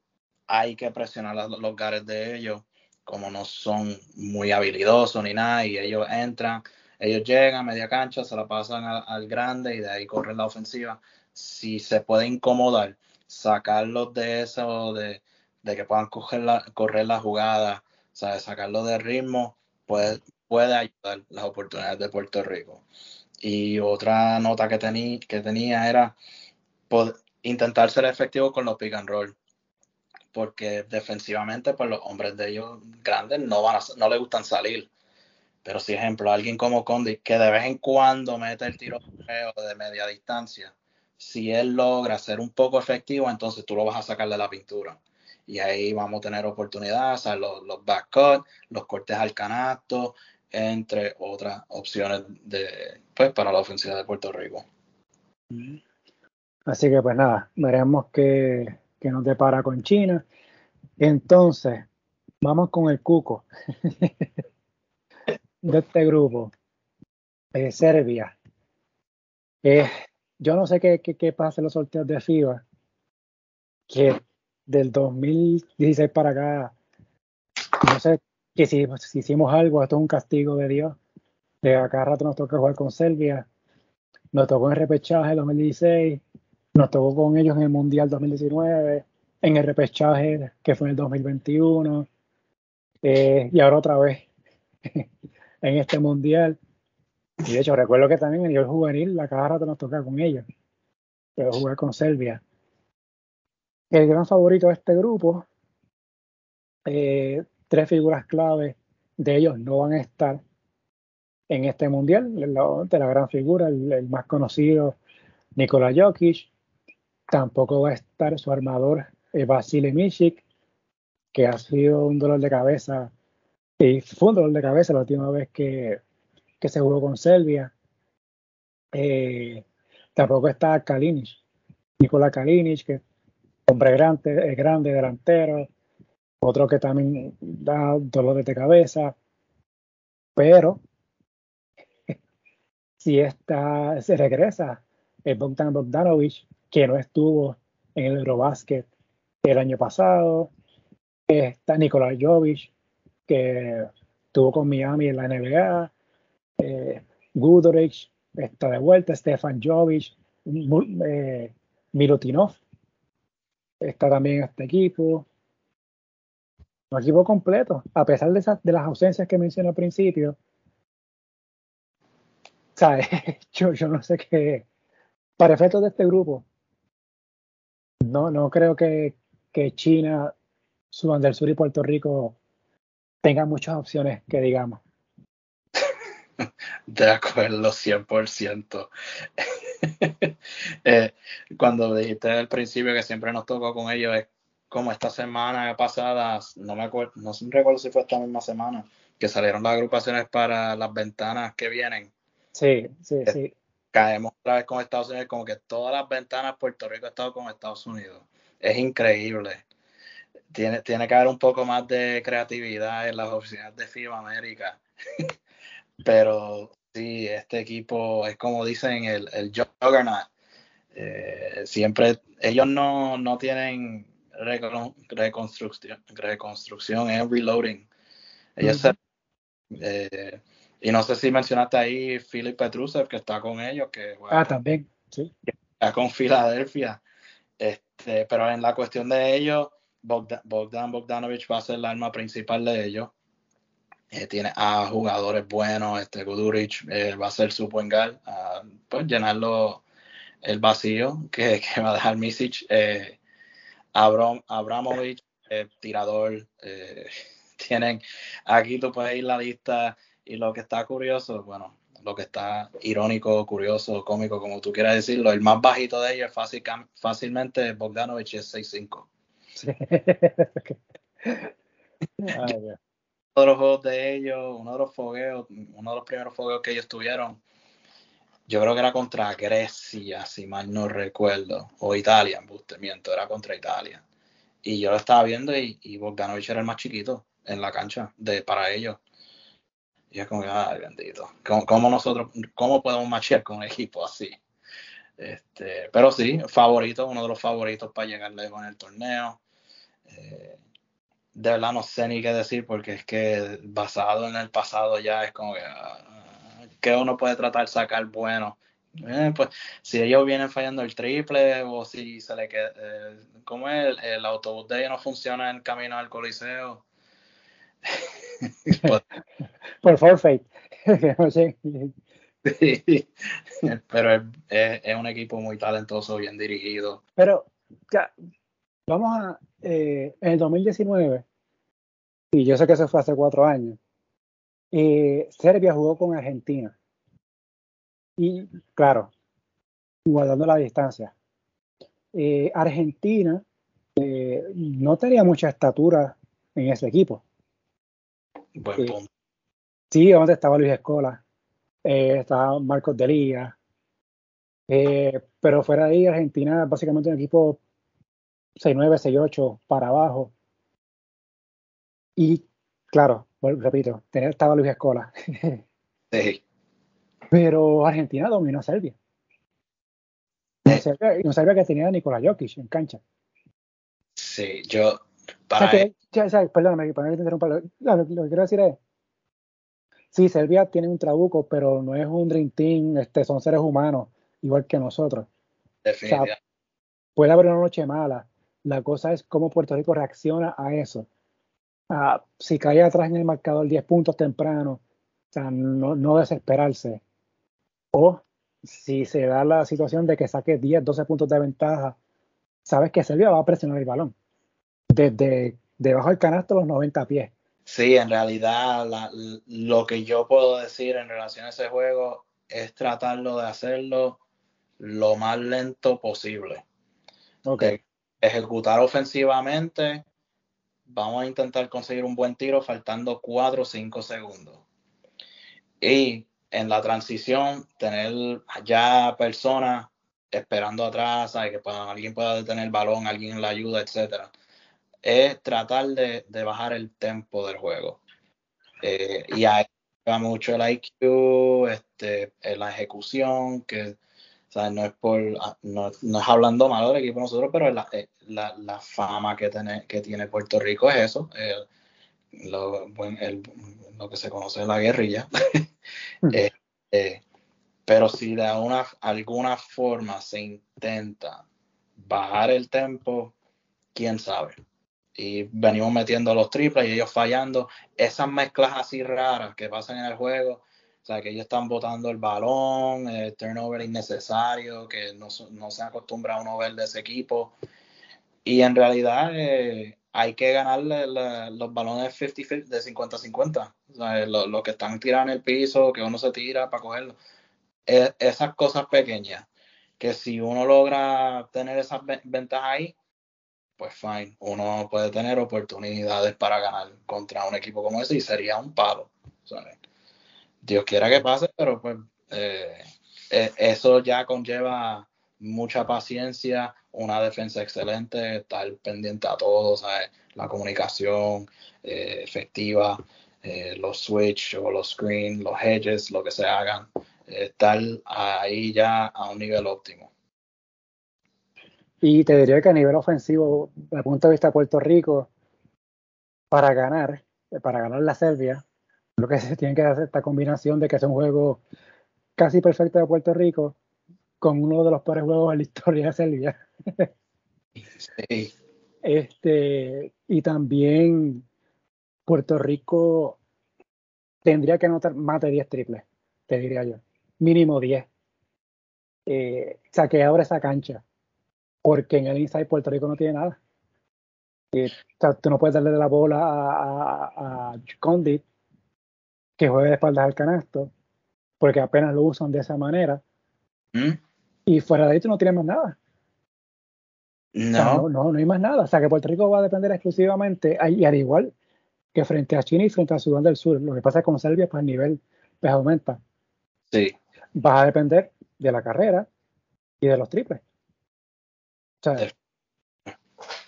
S2: hay que presionar los gares de ellos como no son muy habilidosos ni nada, y ellos entran, ellos llegan a media cancha, se la pasan al, grande y de ahí corren la ofensiva. Si se puede incomodar, sacarlos de eso, de, que puedan coger la, correr la jugada, ¿sabes? sacarlos de ritmo, puede, puede ayudar las oportunidades de Puerto Rico. Y otra nota que, que tenía era intentar ser efectivo con los pick and roll porque defensivamente pues los hombres de ellos grandes no van a, no les gustan salir. Pero si ejemplo, alguien como Condi que de vez en cuando mete el tiro de media distancia, si él logra ser un poco efectivo, entonces tú lo vas a sacar de la pintura. Y ahí vamos a tener oportunidades, los, los backcut, los cortes al canasto, entre otras opciones de, pues, para la ofensiva de Puerto Rico.
S1: Así que pues nada, veremos que que nos depara con China. Entonces, vamos con el cuco de este grupo, eh, Serbia. Eh, yo no sé qué, qué, pasa en los sorteos de FIBA, que del 2016 para acá, no sé que si, hicimos algo, esto es un castigo de Dios. De acá rato nos toca jugar con Serbia, nos tocó en repechaje 2016, nos tocó con ellos en el Mundial 2019, en el repechaje que fue en el 2021, eh, y ahora otra vez en este Mundial. Y de hecho, recuerdo que también en el nivel juvenil, la cada rato nos toca con ellos. Pero jugar con Serbia. El gran favorito de este grupo, eh, tres figuras clave de ellos no van a estar en este mundial. De la, gran figura, el, más conocido, Nikola Jokic. Tampoco va a estar su armador, eh, Vasily Mishik, que ha sido un dolor de cabeza. Y fue un dolor de cabeza la última vez que, que se jugó con Serbia. Eh, tampoco está Kalinic, Nikola Kalinic, que hombre grande, grande delantero, otro que también da dolores de cabeza, pero si está, se regresa el Bogdan Bogdanovic, que no estuvo en el Eurobasket el año pasado, está Nikola Jovic, que estuvo con Miami en la NBA, eh, Gudrich está de vuelta, Stefan Jovic, eh, Milutinov está también en este equipo. Un equipo completo, a pesar de, de las ausencias que mencioné al principio. ¿Sabes? Yo, yo no sé qué. Para efectos de este grupo, no, no creo que, que China, Sudán del Sur y Puerto Rico tengan muchas opciones que digamos.
S2: De acuerdo, 100%. eh, cuando dijiste al principio que siempre nos tocó con ellos, es como esta semana pasada, no me acuerdo, no recuerdo si fue esta misma semana, que salieron las agrupaciones para las ventanas que vienen.
S1: Sí, sí, sí.
S2: Caemos otra vez con Estados Unidos, como que todas las ventanas Puerto Rico ha estado con Estados Unidos. Es increíble. Tiene, tiene que haber un poco más de creatividad en las oficinas de FIBA América. Pero sí, este equipo es como dicen el, el juggernaut. Eh, siempre, ellos no, no tienen reconstrucción, reconstrucción es reloading. Ellos eh, y no sé si mencionaste ahí Philip Petrusev, que está con ellos, que
S1: ah, también, sí.
S2: está con Filadelfia. Este, pero en la cuestión de ellos, Bogdan Bogdanovich va a ser el arma principal de ellos. Eh, tiene a jugadores buenos, este Gudurich eh, va a ser su buen gal, pues llenarlo el vacío que, que va a dejar Misic. Eh, Abram, Abramovich, tirador, tienen, aquí tú puedes ir la lista y lo que está curioso, bueno, lo que está irónico, curioso, cómico, como tú quieras decirlo, el más bajito de ellos fácil, fácilmente Bogdanovich es 6'5. Sí. uno de los juegos de ellos, uno de los fogueos, uno de los primeros fogueos que ellos tuvieron, yo creo que era contra Grecia, si mal no recuerdo, o Italia, miento, era contra Italia. Y yo lo estaba viendo y, y Bogdanovich era el más chiquito en la cancha de, para ellos. Y es como, ay, bendito. ¿Cómo, nosotros, cómo podemos machear con un equipo así? Este, pero sí, favorito, uno de los favoritos para llegar lejos en el torneo. Eh, de verdad no sé ni qué decir porque es que basado en el pasado ya es como que, uh, uno puede tratar de sacar bueno. Eh, pues si ellos vienen fallando el triple o si se le queda, eh, como el, el, autobús de ellos no funciona en camino al coliseo.
S1: Por forfeit.
S2: Pero es, es, un equipo muy talentoso, bien dirigido.
S1: Pero ya, vamos a, eh, en el 2019, y yo sé que eso fue hace cuatro años, eh, Serbia jugó con Argentina. Y claro, guardando la distancia. Eh, Argentina no tenía mucha estatura en ese equipo.
S2: Buen punto.
S1: Sí, donde estaba Luis Escola, estaba Marcos Delía, pero fuera de ahí, Argentina básicamente un equipo 6-9, 6-8 para abajo. Y claro, repito, estaba Luis Escola.
S2: sí.
S1: Pero Argentina dominó a Serbia. No sabía que tenía a Nikola Jokic en cancha.
S2: Sí, yo.
S1: Para perdóname, para que Lo, lo, que quiero decir es. Sí, Serbia tiene un trabuco, pero no es un Dream Team, este, son seres humanos, igual que nosotros.
S2: Definitivamente.
S1: puede haber una noche mala, la cosa es cómo Puerto Rico reacciona a eso. si cae atrás en el marcador 10 puntos temprano, o sea, no, no desesperarse. O si se da la situación de que saque 10, 12 puntos de ventaja, sabes que Serbia va a presionar el balón desde debajo del canasto los 90 pies.
S2: Sí, en realidad lo que yo puedo decir en relación a ese juego es tratarlo de hacerlo lo más lento posible.
S1: Okay.
S2: ejecutar ofensivamente, vamos a intentar conseguir un buen tiro faltando 4 o 5 segundos. Y en la transición, tener ya personas esperando atrás, que alguien pueda detener el balón, alguien la ayuda, etcétera. Es tratar de, bajar el tempo del juego. Eh, y ahí va mucho el IQ, este, la ejecución, que no es por no, es hablando malo del equipo nosotros, pero la, eh, la, fama que tiene, que tiene Puerto Rico es eso, lo, lo, que se conoce la guerrilla. Hmm. Eh, eh, pero si de una, alguna forma se intenta bajar el tempo, quién sabe. Y venimos metiendo los triples y ellos fallando. Esas mezclas así raras que pasan en el juego, o sea, que ellos están botando el balón, el turnover innecesario, que no, no se acostumbra a uno ver de ese equipo. Y en realidad eh, hay que ganarle los balones 50, de 50-50. O sea, lo, que están tirando en el piso, que uno se tira para cogerlo. Esas cosas pequeñas, que si uno logra tener esas ventajas ahí, pues fine, uno puede tener oportunidades para ganar contra un equipo como ese y sería un palo. Dios quiera que pase, pero pues eh, e, eso ya conlleva mucha paciencia, una defensa excelente, estar pendiente a todo, la comunicación eh, efectiva, eh, los switch o los screen, los hedges, lo que se hagan, estar ahí ya a un nivel óptimo.
S1: Y te diría que a nivel ofensivo, desde el punto de vista de Puerto Rico, para ganar, para ganar la Serbia, lo que se tiene que hacer esta combinación de que es un juego casi perfecto de Puerto Rico con uno de los peores juegos de la historia de Serbia.
S2: Sí.
S1: Este, y también Puerto Rico tendría que anotar más de 10 triples, te diría yo. Mínimo 10. Eh, o sea, que abra esa cancha. Porque en el inside Puerto Rico no tiene nada. Eh, o sea, tú no puedes darle la bola a, a, Condit que juegue de espaldas al canasto, porque apenas lo usan de esa manera. ¿Mm? Y fuera de ahí tú no tienes más nada.
S2: No.
S1: no. no, hay más nada. O sea que Puerto Rico va a depender exclusivamente, y al igual que frente a China y frente a Sudán del Sur. Lo que pasa es que con Serbia, pues el nivel pues, aumenta.
S2: Sí.
S1: Va a depender de la carrera y de los triples.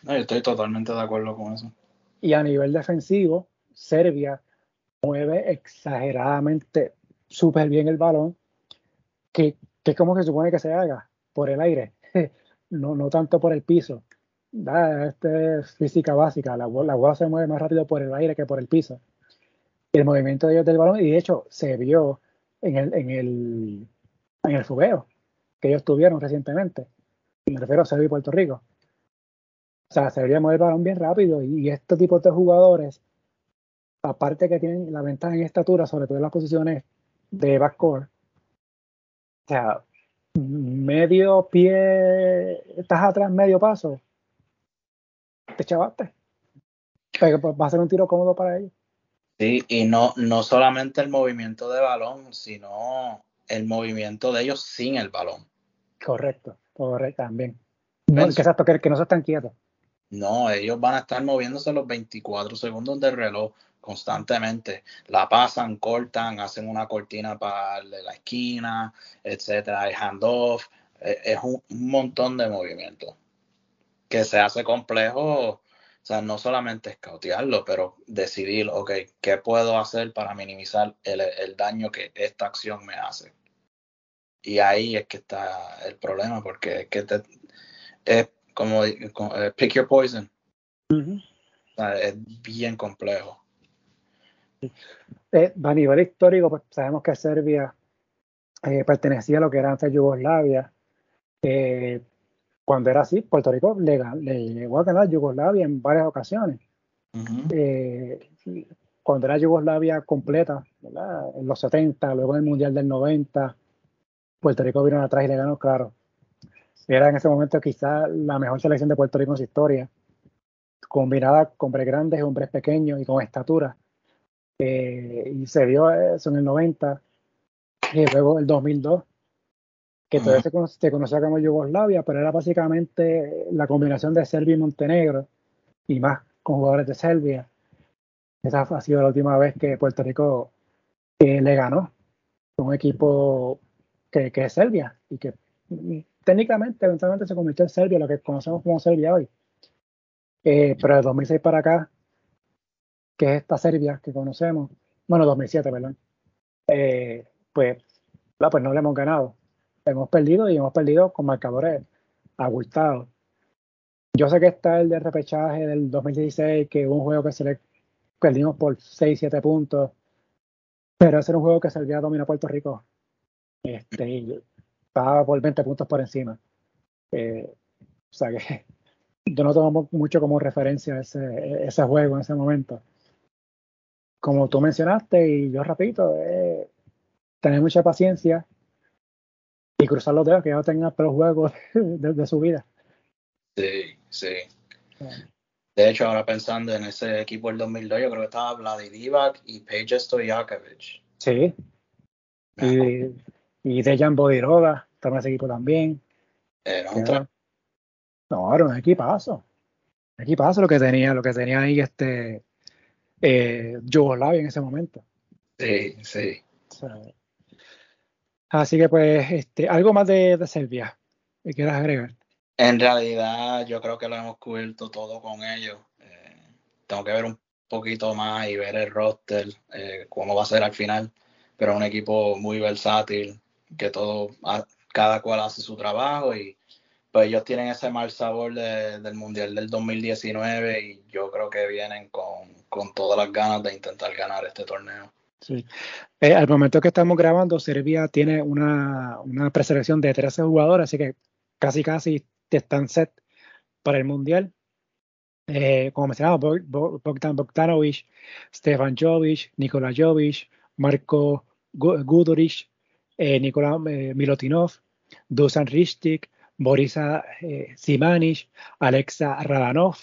S2: No, yo estoy totalmente de acuerdo con eso.
S1: Y a nivel defensivo, Serbia mueve exageradamente súper bien el balón, que, que es como se supone que se haga por el aire. no, no tanto por el piso. Esta es física básica, la, la bola se mueve más rápido por el aire que por el piso. el movimiento de ellos del balón, y de hecho se vio en el, en el, en el fugueo que ellos tuvieron recientemente. Me refiero a Serbia y Puerto Rico. O sea, se debería mover el balón bien rápido y, este tipo de jugadores, aparte que tienen la ventaja en estatura, sobre todo en las posiciones de backcourt, o sea, medio pie, estás atrás medio paso, te chavaste. Va a ser un tiro cómodo para ellos.
S2: Sí, y no, no solamente el movimiento de balón, sino el movimiento de ellos sin el balón.
S1: Correcto, correcto, también. No, que, exacto, que, que no se están quietos.
S2: No, ellos van a estar moviéndose los 24 segundos del reloj constantemente. La pasan, cortan, hacen una cortina para la esquina, etcétera, hay handoff. E, es un, montón de movimientos que se hace complejo. O sea, no solamente escautearlo, pero decidir, ok, ¿qué puedo hacer para minimizar el, daño que esta acción me hace? Y ahí es que está el problema, porque es que es como, eh, pick your poison. es bien complejo.
S1: Eh, a nivel histórico, pues sabemos que Serbia eh, pertenecía a lo que era antes Yugoslavia. Cuando era así, Puerto Rico le, llegó a ganar Yugoslavia en varias ocasiones. cuando era Yugoslavia completa, en los 70, luego en el Mundial del 90, Puerto Rico vino atrás y le ganó, claro. Era en ese momento quizá la mejor selección de Puerto Rico en su historia, combinada con hombres grandes, hombres pequeños y con estatura. Eh, y se dio eso en el 90 y luego el 2002, que todavía se, conocía como Yugoslavia, pero era básicamente la combinación de Serbia y Montenegro, y más con jugadores de Serbia. Esa ha sido la última vez que Puerto Rico eh, le ganó un equipo que, es Serbia y que técnicamente eventualmente se convirtió en Serbia, lo que conocemos como Serbia hoy. Eh, pero de 2006 para acá, que es esta Serbia que conocemos, bueno, 2007, perdón, eh, pues, pues no le hemos ganado. Hemos perdido y hemos perdido con marcadores abultados. Yo sé que está el de repechaje del 2016, que hubo un juego que se le perdimos por 6, 7 puntos, pero ese era un juego que Serbia dominó Puerto Rico. Este, y estaba por 20 puntos por encima. Eh, o sea que yo no tomo mucho como referencia ese, ese juego en ese momento. Como tú mencionaste, y yo repito, eh, tener mucha paciencia y cruzar los dedos que ya tenga los juegos de, su vida.
S2: Sí, sí. De hecho, ahora pensando en ese equipo del 2002, yo creo que estaba Vladivac y Peja Stojakovic.
S1: Sí. Y, y Dejan Bodiroga, estaba en ese equipo también.
S2: Era un
S1: No, era un equipazo. Un equipazo lo que tenía, lo que tenía ahí este eh, Yugoslavia en ese momento.
S2: Sí, sí.
S1: Así que pues, este, algo más de, Serbia que quieras agregar.
S2: En realidad, yo creo que lo hemos cubierto todo con ellos. Eh, tengo que ver un poquito más y ver el roster, eh, cómo va a ser al final. Pero es un equipo muy versátil, que todo, cada cual hace su trabajo y pues ellos tienen ese mal sabor del Mundial del 2019 y yo creo que vienen con, con todas las ganas de intentar ganar este torneo.
S1: Sí. Eh, al momento que estamos grabando, Serbia tiene una, una preselección de 13 jugadores, así que casi casi están set para el Mundial. Eh, como mencionaba, Bogdan Bogdanovic, Stefan Jovic, Nikola Jovic, Marco Gudoric, eh, eh, Milotinov, Dusan Ristik, Borisa eh, Alexa Radanov,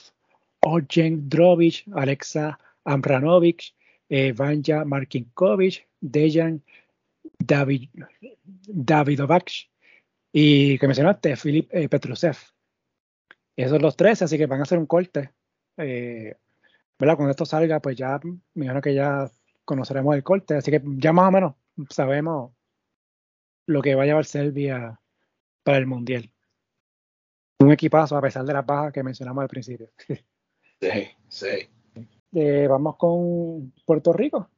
S1: Oljen Drovic, Alexa Amranovic, eh, Vanja Markinkovic, Dejan David, Davidovac y que mencionaste, Filip eh, Petrusev. Esos son los tres, así que van a hacer un corte. ¿verdad? Cuando esto salga, pues ya, me imagino que ya conoceremos el corte, así que ya más o menos sabemos lo que va a llevar Serbia para el Mundial. Un equipazo, a pesar de las bajas que mencionamos al principio.
S2: Sí, sí.
S1: Eh, vamos con Puerto Rico,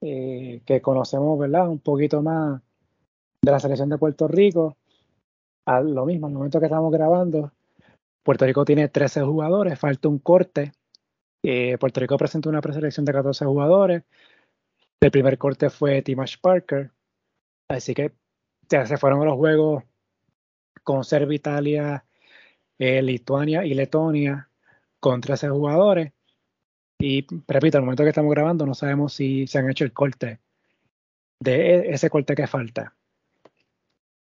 S1: eh, que conocemos, ¿verdad? Un poquito más de la selección de Puerto Rico. A lo mismo, al momento que estamos grabando, Puerto Rico tiene 13 jugadores, falta un corte. Eh, Puerto Rico presentó una preselección de 14 jugadores. El primer corte fue Timash Parker. Así que se fueron a los juegos con Serbia, Italia, Lituania y Letonia con 13 jugadores. Y repito, al momento que estamos grabando no sabemos si se han hecho el corte de e, ese corte que falta.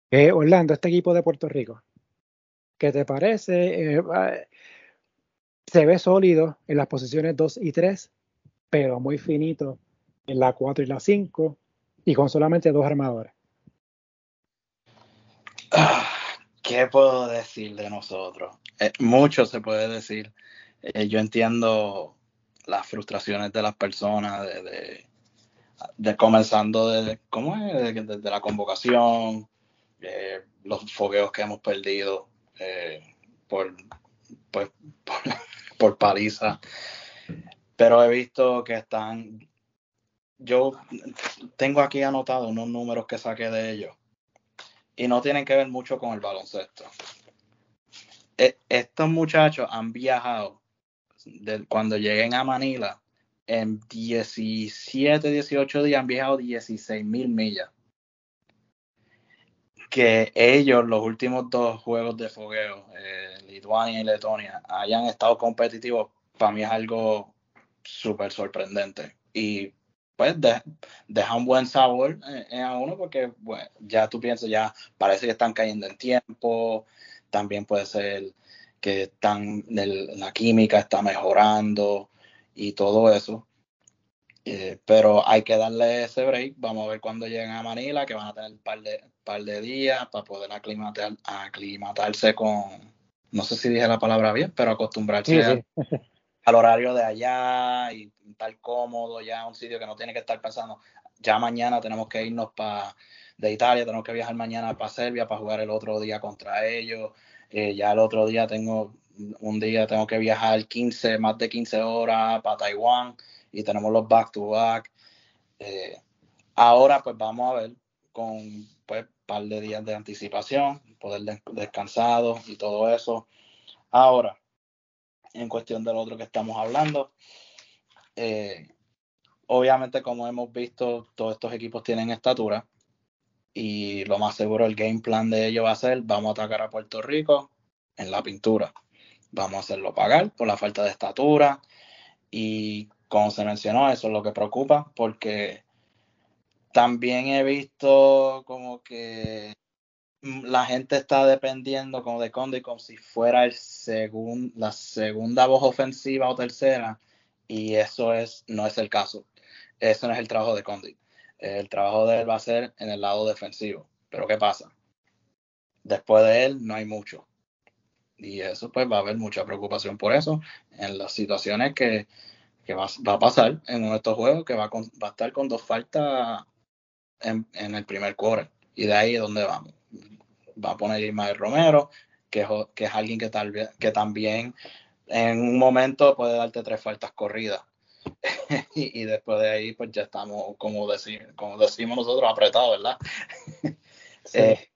S1: Eh, Orlando, este equipo de Puerto Rico, ¿qué te parece? Eh, se ve sólido en las posiciones 2 y 3, pero muy finito en la 4 y la 5 y con solamente dos armadores.
S2: Ah, ¿Qué puedo decir de nosotros? Eh, mucho se puede decir. Eh, yo entiendo las frustraciones de las personas, de, de, comenzando desde, ¿cómo es? Desde, la convocación, eh, los fogueos que hemos perdido eh, por, pues, por, por, paliza. Pero he visto que están, yo tengo aquí anotado unos números que saqué de ellos y no tienen que ver mucho con el baloncesto. E, estos muchachos han viajado cuando lleguen a Manila, en 17, 18 días han viajado 16 mil millas. Que ellos, los últimos dos juegos de fogueo, eh, Lituania y Letonia, hayan estado competitivos, para mí es algo súper sorprendente. Y pues deja un buen sabor en, a uno porque ya tú piensas, ya parece que están cayendo en tiempo, también puede ser que están, la química está mejorando y todo eso. Eh, pero hay que darle ese break. Vamos a ver cuando lleguen a Manila, que van a tener un par de, par de días para poder aclimatar, aclimatarse con, no sé si dije la palabra bien, pero acostumbrarse Al, horario de allá y estar cómodo, ya un sitio que no tiene que estar pensando, ya mañana tenemos que irnos para de Italia, tenemos que viajar mañana para Serbia para jugar el otro día contra ellos. Eh, ya el otro día tengo un día tengo que viajar 15, más de 15 horas para Taiwán y tenemos los back to back. Eh, ahora pues vamos a ver con pues par de días de anticipación, poder descansado y todo eso. Ahora, en cuestión del otro que estamos hablando, eh, obviamente como hemos visto, todos estos equipos tienen estatura y lo más seguro el game plan de ellos va a ser, vamos a atacar a Puerto Rico en la pintura, vamos a hacerlo pagar por la falta de estatura y como se mencionó, eso es lo que preocupa, porque también he visto como que la gente está dependiendo como de Conde como si fuera el la segunda voz ofensiva o tercera, y eso es, no es el caso. Eso no es el trabajo de Conde. El trabajo de él va a ser en el lado defensivo. Pero ¿qué pasa? Después de él no hay mucho. Y eso pues va a haber mucha preocupación por eso en las situaciones que que va, a pasar en uno de estos juegos, que va a, estar con dos faltas en, el primer quarter. Y de ahí es donde vamos. Va a poner Ismael Romero, que, que es alguien que, tal que también en un momento puede darte tres faltas corridas. y, después de ahí, pues ya estamos, como, como decimos nosotros, apretados, ¿verdad? Eh,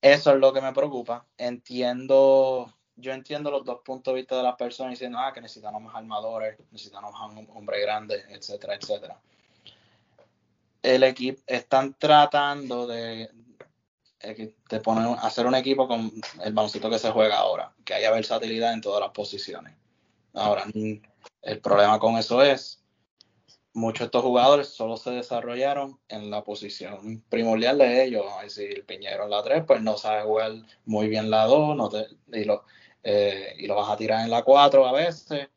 S2: eso es lo que me preocupa. Entiendo yo entiendo los dos puntos de vista de las personas diciendo ah, que necesitamos más armadores, necesitamos más un hombre grande, etcétera, etcétera. El equipo están tratando de, de poner, hacer un equipo con el baloncesto que se juega ahora, que haya versatilidad en todas las posiciones. Ahora, el problema con eso es, muchos de estos jugadores solo se desarrollaron en la posición primordial de ellos. Es decir, Piñero en la 3, pues no sabe jugar muy bien la 2, no y lo, eh, y lo vas a tirar en la 4 a veces.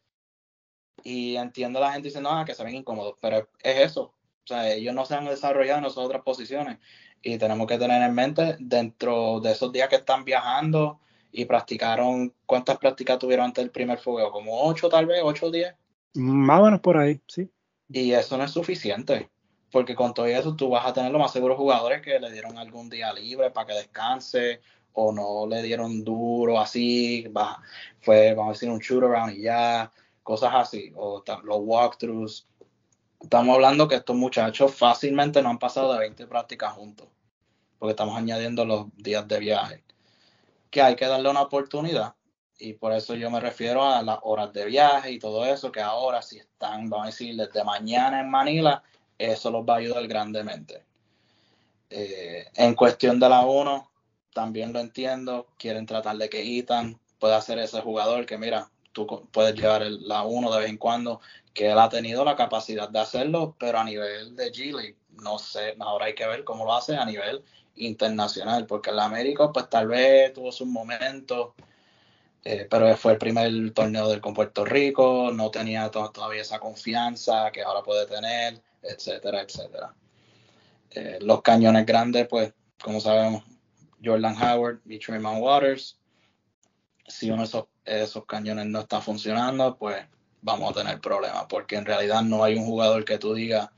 S2: Y entiendo la gente diciendo ah, que se ven incómodos, pero es eso. O sea, ellos no se han desarrollado en esas otras posiciones. Y tenemos que tener en mente, dentro de esos días que están viajando y practicaron, ¿cuántas prácticas tuvieron antes del primer fuego? ¿Como 8 tal vez? ¿8 o 10?
S1: Más o menos por ahí, sí.
S2: Y eso no es suficiente porque con todo eso tú vas a tener los más seguros jugadores que le dieron algún día libre para que descanse o no le dieron duro así, va, fue, vamos a decir, un shoot around y ya, cosas así, o los walkthroughs. Estamos hablando que estos muchachos fácilmente no han pasado de 20 prácticas juntos, porque estamos añadiendo los días de viaje. Que hay que darle una oportunidad, y por eso yo me refiero a las horas de viaje y todo eso, que ahora si están, vamos a decir, desde mañana en Manila, eso los va a ayudar grandemente. Eh, en cuestión de la 1, también lo entiendo, quieren tratar de que Ethan pueda ser ese jugador que, mira, tú puedes llevar la 1 de vez en cuando, que él ha tenido la capacidad de hacerlo, pero a nivel de League, no sé, ahora hay que ver cómo lo hace a nivel internacional, porque el América, pues tal vez tuvo sus momentos, eh, pero fue el primer torneo del con Puerto Rico, no tenía todavía esa confianza que ahora puede tener, etcétera, etcétera. Eh, los cañones grandes, pues, como sabemos, Jordan Howard y Trayman Waters. Si uno de esos, esos cañones no está funcionando, pues vamos a tener problemas, porque en realidad no hay un jugador que tú digas,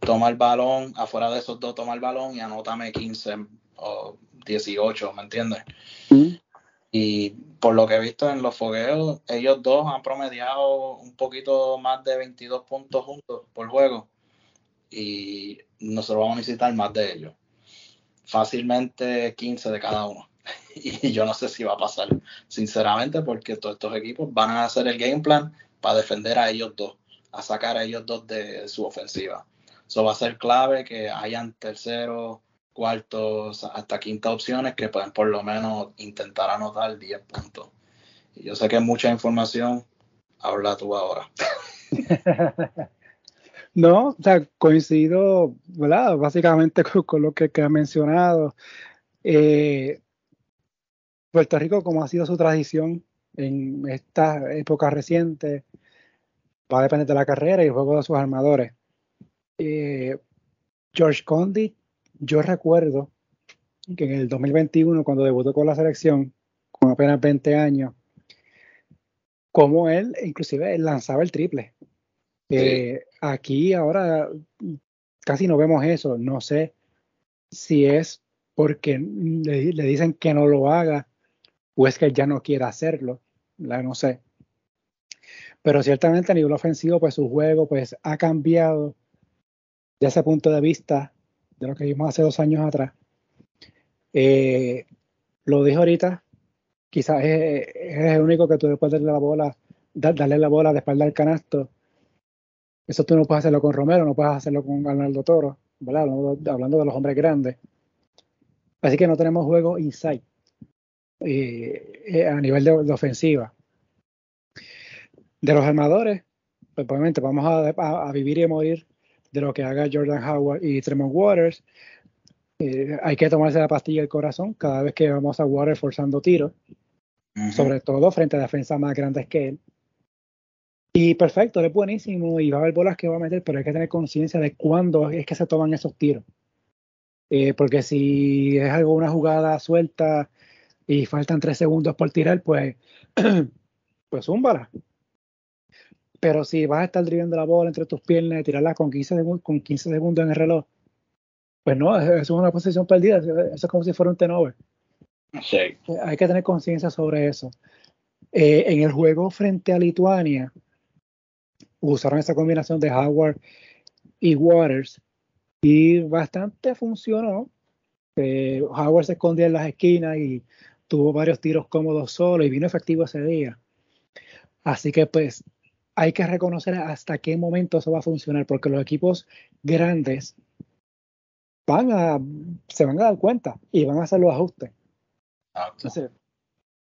S2: toma el balón, afuera de esos dos toma el balón y anótame 15 o 18, ¿me entiendes? Y por lo que he visto en los fogueos, ellos dos han promediado un poquito más de 22 puntos juntos por juego y nosotros vamos a necesitar más de ellos fácilmente 15 de cada uno. Y yo no sé si va a pasar, sinceramente, porque todos estos equipos van a hacer el game plan para defender a ellos dos, a sacar a ellos dos de su ofensiva. Eso va a ser clave que hayan terceros, cuartos, hasta quinta opciones que pueden por lo menos intentar anotar 10 puntos. Y yo sé que es mucha información, habla tú ahora.
S1: No, o sea, coincido. Básicamente con, lo que, ha mencionado. Eh, Puerto Rico, como ha sido su tradición en esta época reciente, va a depender de la carrera y el juego de sus armadores. Eh, George Condit, yo recuerdo que en el 2021, cuando debutó con la selección, con apenas 20 años, como él, inclusive, lanzaba el triple. Eh, aquí ahora casi no vemos eso. No sé si es porque le, dicen que no lo haga o es que ya no quiere hacerlo. No sé. Pero ciertamente a nivel ofensivo, pues su juego pues, ha cambiado de ese punto de vista de lo que vimos hace dos años atrás. Eh, lo dijo ahorita, quizás es, el único que tú después darle la bola, darle la bola de espalda al canasto. Eso tú no puedes hacerlo con Romero, no puedes hacerlo con Arnaldo Toro, ¿verdad? Hablando de los hombres grandes. Así que no tenemos juego inside eh, eh, a nivel de, ofensiva. De los armadores, pues obviamente vamos a, vivir y morir de lo que haga Jordan Howard y Tremont Waters. Eh, hay que tomarse la pastilla del corazón cada vez que vamos a Waters forzando tiros, sobre todo frente a defensas más grandes que él. Y perfecto, es buenísimo y va a haber bolas que va a meter, pero hay que tener conciencia de cuándo es que se toman esos tiros. Eh, porque si es algo, una jugada suelta y faltan tres segundos por tirar, pues, pues zúmbala. Pero si vas a estar driviendo la bola entre tus piernas y tirarla con 15, segundos, con 15 segundos en el reloj, pues no, eso es una posición perdida. Eso es como si fuera un tenover.
S2: Sí.
S1: Hay que tener conciencia sobre eso. Eh, en el juego frente a Lituania, usaron esa combinación de Howard y Waters y bastante funcionó. Eh, Howard se escondía en las esquinas y tuvo varios tiros cómodos solo y vino efectivo ese día. Así que pues hay que reconocer hasta qué momento eso va a funcionar, porque los equipos grandes van a, se van a dar cuenta y van a hacer los ajustes.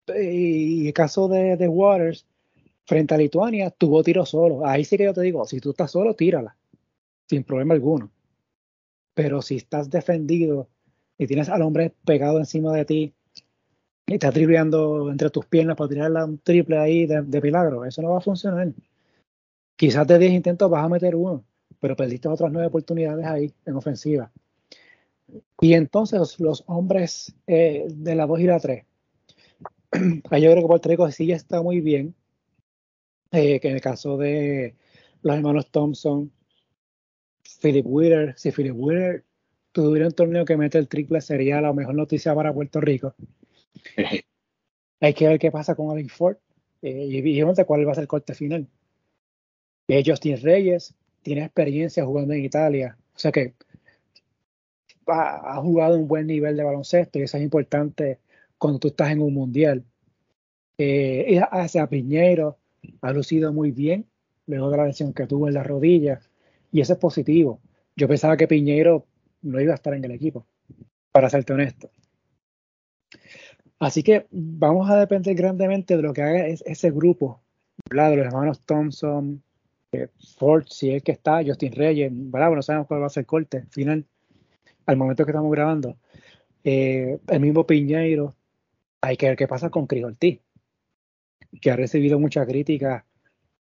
S1: y el caso de, de, Waters, frente a Lituania, tuvo tiro solo. Ahí sí que yo te digo, si tú estás solo, tírala, sin problema alguno. Pero si estás defendido y tienes al hombre pegado encima de ti y estás dribleando entre tus piernas para tirarle un triple ahí de, de milagro, eso no va a funcionar. Quizás de 10 intentos vas a meter uno, pero perdiste otras 9 oportunidades ahí en ofensiva. Y entonces los hombres eh, de la 2 y la 3. Ahí yo creo que Puerto Rico sí está muy bien. Eh, que en el caso de los hermanos Thompson, Philip Wheeler, si Philip Wheeler tuviera un torneo que mete el triple sería la mejor noticia para Puerto Rico. Hay que ver qué pasa con Alvin Ford eh, y, y cuál va a ser el corte final. Eh, Justin Reyes tiene experiencia jugando en Italia, o sea que ha, jugado un buen nivel de baloncesto y eso es importante cuando tú estás en un mundial. Eh, hacia Piñero ha lucido muy bien luego de la lesión que tuvo en la rodilla y eso es positivo. Yo pensaba que Piñero no iba a estar en el equipo, para serte honesto. Así que vamos a depender grandemente de lo que haga ese grupo, de los hermanos Thompson, Ford, si es que está, Justin Reyes, ¿verdad? no sabemos cuál va a ser el corte final al momento que estamos grabando. Eh, el mismo Piñeiro, hay que ver qué pasa con Cris que ha recibido mucha crítica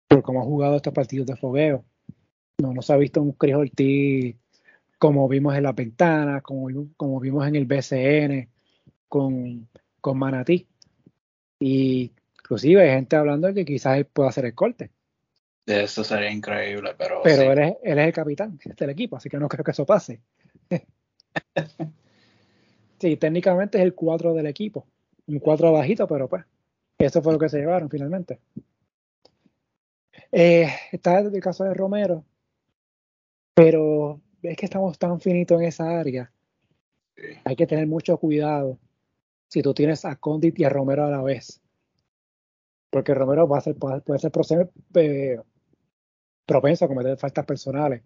S1: por cómo ha jugado estos partidos de fogueo. No nos ha visto un Cris como vimos en la ventana, como, como vimos en el BCN con, con Manatí. Y inclusive hay gente hablando de que quizás él pueda hacer el corte.
S2: Eso sería increíble, pero.
S1: Pero él, es, el capitán del equipo, así que no creo que eso pase. sí, técnicamente es el 4 del equipo. Un 4 bajito, pero pues. Eso fue lo que se llevaron finalmente. Eh, está el caso de Romero, pero es que estamos tan finitos en esa área. Hay que tener mucho cuidado si tú tienes a Condit y a Romero a la vez. Porque Romero va a ser, puede, ser proceso, eh, propenso a cometer faltas personales.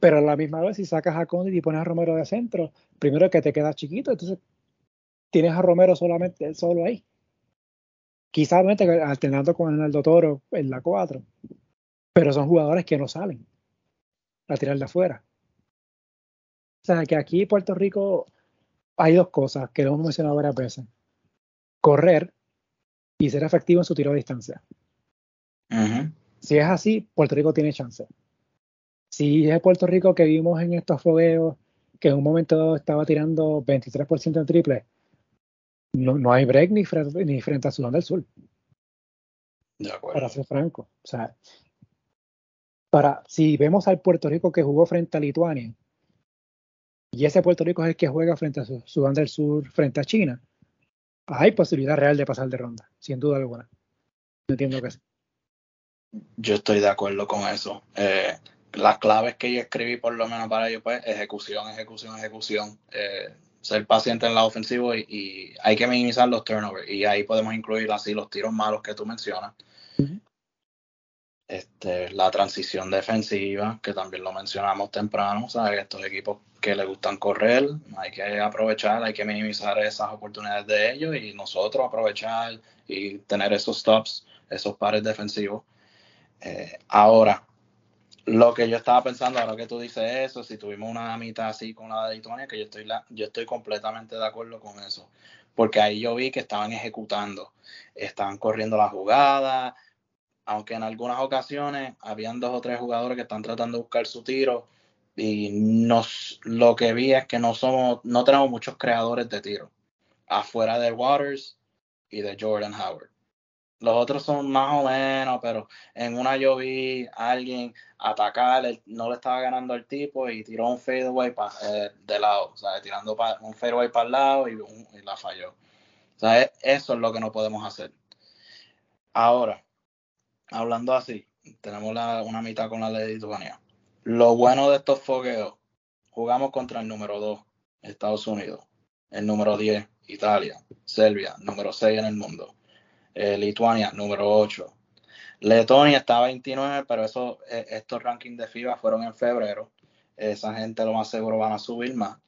S1: Pero a la misma vez, si sacas a Condit y pones a Romero de centro, primero que te queda chiquito, entonces tienes a Romero solamente solo ahí. Quizás alternando con Arnaldo Toro en la 4. Pero son jugadores que no salen. a tirar de afuera. O sea, que aquí Puerto Rico hay dos cosas que lo hemos mencionado varias veces. Correr y ser efectivo en su tiro de distancia. Si es así, Puerto Rico tiene chance. Si es Puerto Rico que vimos en estos fogueos, que en un momento estaba tirando 23% en triple, no, no hay break ni, ni frente a Sudán del Sur.
S2: De acuerdo.
S1: Para ser franco. O sea, para, si vemos al Puerto Rico que jugó frente a Lituania, y ese Puerto Rico es el que juega frente a Sudán del Sur, frente a China, hay posibilidad real de pasar de ronda, sin duda alguna. entiendo que sí.
S2: Yo estoy de acuerdo con eso. Eh, las claves que yo escribí, por lo menos para ellos, pues ejecución, ejecución, ejecución. Eh, ser paciente en la ofensiva y, hay que minimizar los turnovers. Y ahí podemos incluir así los tiros malos que tú mencionas. Este, la transición defensiva, que también lo mencionamos temprano, ¿sabes? Estos equipos que les gustan correr, hay que aprovechar, hay que minimizar esas oportunidades de ellos y nosotros aprovechar y tener esos stops, esos pares defensivos. Eh, ahora, lo que yo estaba pensando, ahora que tú dices eso, si tuvimos una mitad así con la de Lituania, que yo estoy, la, yo estoy completamente de acuerdo con eso, porque ahí yo vi que estaban ejecutando, estaban corriendo la jugada, aunque en algunas ocasiones habían dos o tres jugadores que están tratando de buscar su tiro, y nos, lo que vi es que no somos, no tenemos muchos creadores de tiro, afuera de Waters y de Jordan Howard. Los otros son más o menos, pero en una yo vi a alguien atacar, no le estaba ganando el tipo y tiró un fadeaway eh, de lado, o sea, tirando un fadeaway para el lado y, la falló. O sea, e, eso es lo que no podemos hacer. Ahora, hablando así, tenemos la, una mitad con la de Lituania. Lo bueno de estos fogueos, jugamos contra el número 2, Estados Unidos, el número 10, Italia, Serbia, número 6 en el mundo eh, Lituania número 8. Letonia está 29, pero eso, eh, estos rankings de FIBA fueron en febrero. Esa gente lo más seguro van a subir más.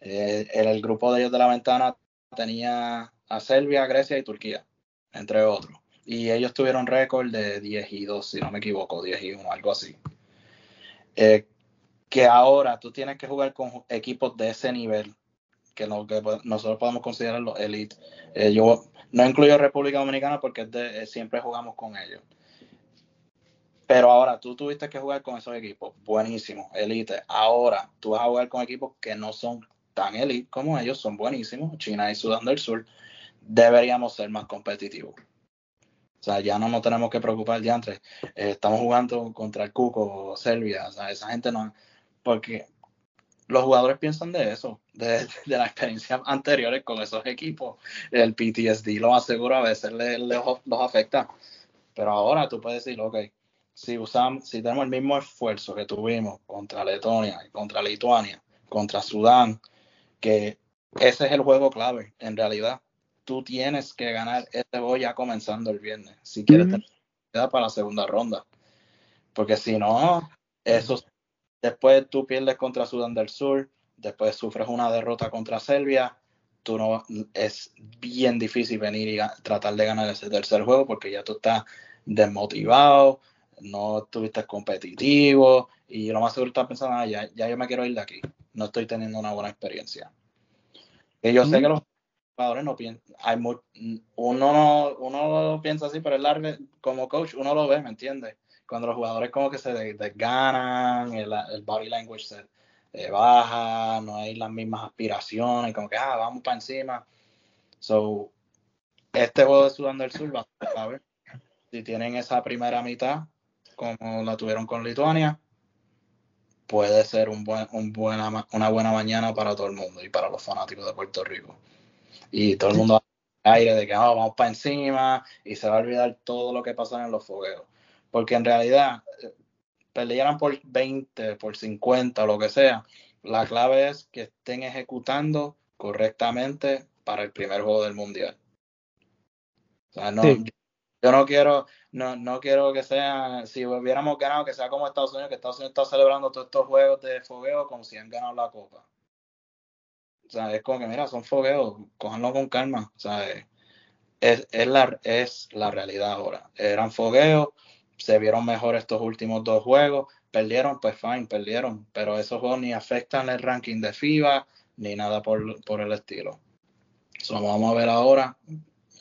S2: Eh, el, grupo de ellos de la ventana tenía a Serbia, Grecia y Turquía, entre otros. Y ellos tuvieron récord de 10 y 2, si no me equivoco, 10 y 1, algo así. que ahora tú tienes que jugar con equipos de ese nivel, que, que nosotros podemos considerar los elite. yo no incluyo República Dominicana porque eh, siempre jugamos con ellos. Pero ahora tú tuviste que jugar con esos equipos, buenísimo, elite. Ahora tú vas a jugar con equipos que no son tan elite como ellos, son buenísimos, China y Sudán del Sur. Deberíamos ser más competitivos. O sea, ya no nos tenemos que preocupar de antes. Eh, estamos jugando contra el Cuco, Serbia, o sea, esa gente no. Porque los jugadores piensan de eso, de, las experiencias anteriores con esos equipos. El PTSD lo aseguro, a veces los afecta. Pero ahora tú puedes decir, ok, si usamos, si tenemos el mismo esfuerzo que tuvimos contra Letonia, contra Lituania, contra Sudán, que ese es el juego clave, en realidad. Tú tienes que ganar este juego ya comenzando el viernes, si quieres tener para la segunda ronda. Porque si no, eso Después tú pierdes contra Sudán del Sur, después sufres una derrota contra Serbia. Tú no, es bien difícil venir y tratar de ganar ese tercer juego porque ya tú estás desmotivado, no estuviste competitivo y lo más seguro estás pensando, ah, ya, yo me quiero ir de aquí, no estoy teniendo una buena experiencia. Y yo sé que los jugadores no piensan, hay uno, no, uno lo piensa así, pero el largo, como coach uno lo ve, ¿me entiendes? cuando los jugadores como que se desganan, el, el body language se eh, baja, no hay las mismas aspiraciones, como que, ah, vamos para encima. So, este juego de Sudán del Sur va a ver si tienen esa primera mitad, como la tuvieron con Lituania, puede ser un buen, un buena, una buena mañana para todo el mundo y para los fanáticos de Puerto Rico. Y todo el mundo va a aire de que ah, vamos para encima y se va a olvidar todo lo que pasa en los fogueos. Porque en realidad, eh, perdieran por 20, por 50 o lo que sea, la clave es que estén ejecutando correctamente para el primer juego del mundial. O sea, no, yo, no quiero, no, no quiero que sea, si hubiéramos ganado, que sea como Estados Unidos, que Estados Unidos está celebrando todos estos juegos de fogueo como si han ganado la copa. Sea, es como que, mira, son fogueos, cójanlo con calma. Sea, es, es, la, es la realidad ahora. Eran fogueos, se vieron mejor estos últimos dos juegos, perdieron, pues fine, perdieron, pero esos juegos ni afectan el ranking de FIBA ni nada por, por el estilo. So, vamos a ver ahora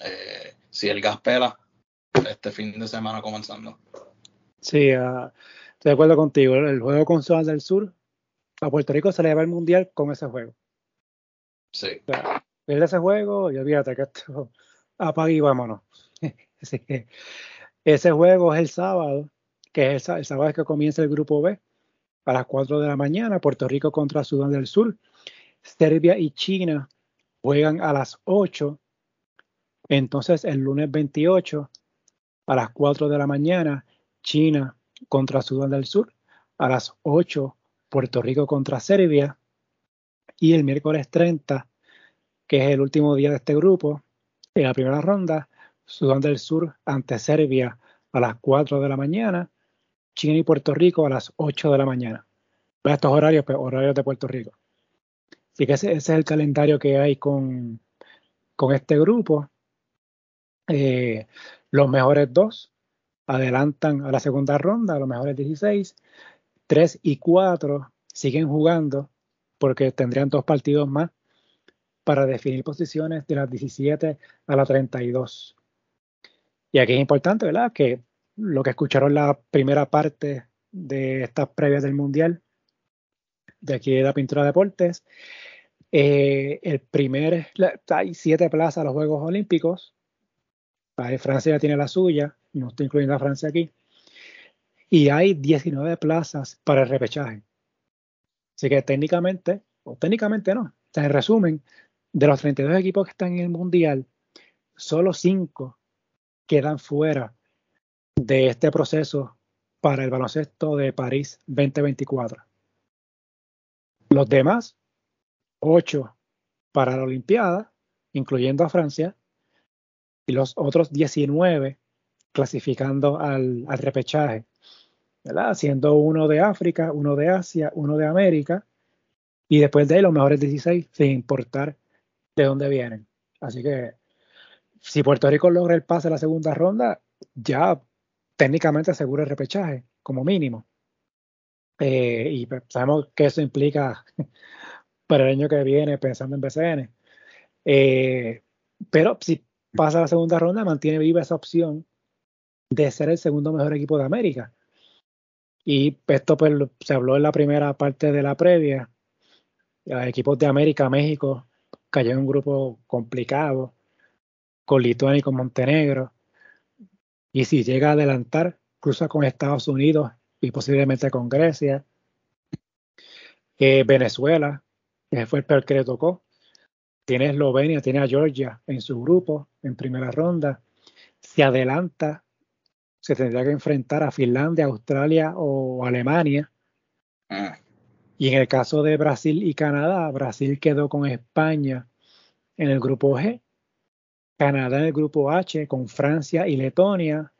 S2: eh, si el gas pela este fin de semana comenzando.
S1: Sí, uh, estoy de acuerdo contigo. El juego con Sudán del Sur, a Puerto Rico se le va el mundial con ese juego.
S2: Sí.
S1: O ese juego y olvídate que esto apague y vámonos. Así que ese juego es el sábado, que es el, sábado que comienza el grupo B a las 4 de la mañana, Puerto Rico contra Sudán del Sur. Serbia y China juegan a las 8. Entonces el lunes 28 a las 4 de la mañana, China contra Sudán del Sur. A las 8, Puerto Rico contra Serbia. Y el miércoles 30, que es el último día de este grupo, en la primera ronda, Sudán del Sur ante Serbia a las 4 de la mañana, China y Puerto Rico a las 8 de la mañana. Estos horarios, pues, horarios de Puerto Rico. Así que ese, es el calendario que hay con, con este grupo. Eh, los mejores dos adelantan a la segunda ronda, los mejores 16. 3 y 4 siguen jugando porque tendrían dos partidos más para definir posiciones de las 17 a la 32. Y aquí es importante, ¿verdad? Que lo que escucharon la primera parte de estas previas del Mundial, de aquí de la Pintura de Deportes, eh, el primer, hay siete plazas a los Juegos Olímpicos. Francia ya tiene la suya, no estoy incluyendo a Francia aquí. Y hay 19 plazas para el repechaje. Así que técnicamente, o técnicamente no, en resumen, de los 32 equipos que están en el Mundial, solo 5 quedan fuera de este proceso para el baloncesto de París 2024. Los demás, ocho para la Olimpiada, incluyendo a Francia, y los otros 19 clasificando al, repechaje, ¿verdad? siendo uno de África, uno de Asia, uno de América, y después de ahí los mejores 16 sin importar de dónde vienen. Así que si Puerto Rico logra el pase a la segunda ronda, ya técnicamente asegura el repechaje, como mínimo. Eh, y pues, sabemos que eso implica para el año que viene pensando en BCN. Eh, pero si pasa a la segunda ronda, mantiene viva esa opción de ser el segundo mejor equipo de América. Y esto pues, se habló en la primera parte de la previa. Equipos de América, México, cayó en un grupo complicado con Lituania y con Montenegro. Y si llega a adelantar, cruza con Estados Unidos y posiblemente con Grecia. Eh, Venezuela, que fue el peor que le tocó. Tiene Eslovenia, tiene a Georgia en su grupo en primera ronda. Si adelanta, se tendría que enfrentar a Finlandia, Australia o Alemania. Ah. Y en el caso de Brasil y Canadá, Brasil quedó con España en el grupo G Canadá en el grupo H con Francia y Letonia.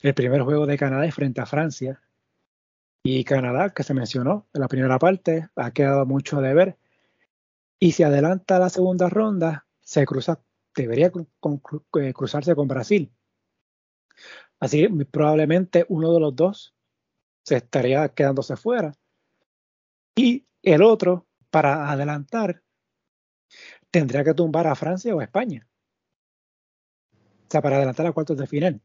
S1: El primer juego de Canadá es frente a Francia. Y Canadá, que se mencionó en la primera parte, ha quedado mucho de ver. Y si adelanta la segunda ronda, se cruza, debería eh, cruzarse con Brasil. Así que probablemente uno de los dos se estaría quedándose fuera. Y el otro, para adelantar, tendría que tumbar a Francia o a España. O sea, para adelantar a cuartos de final.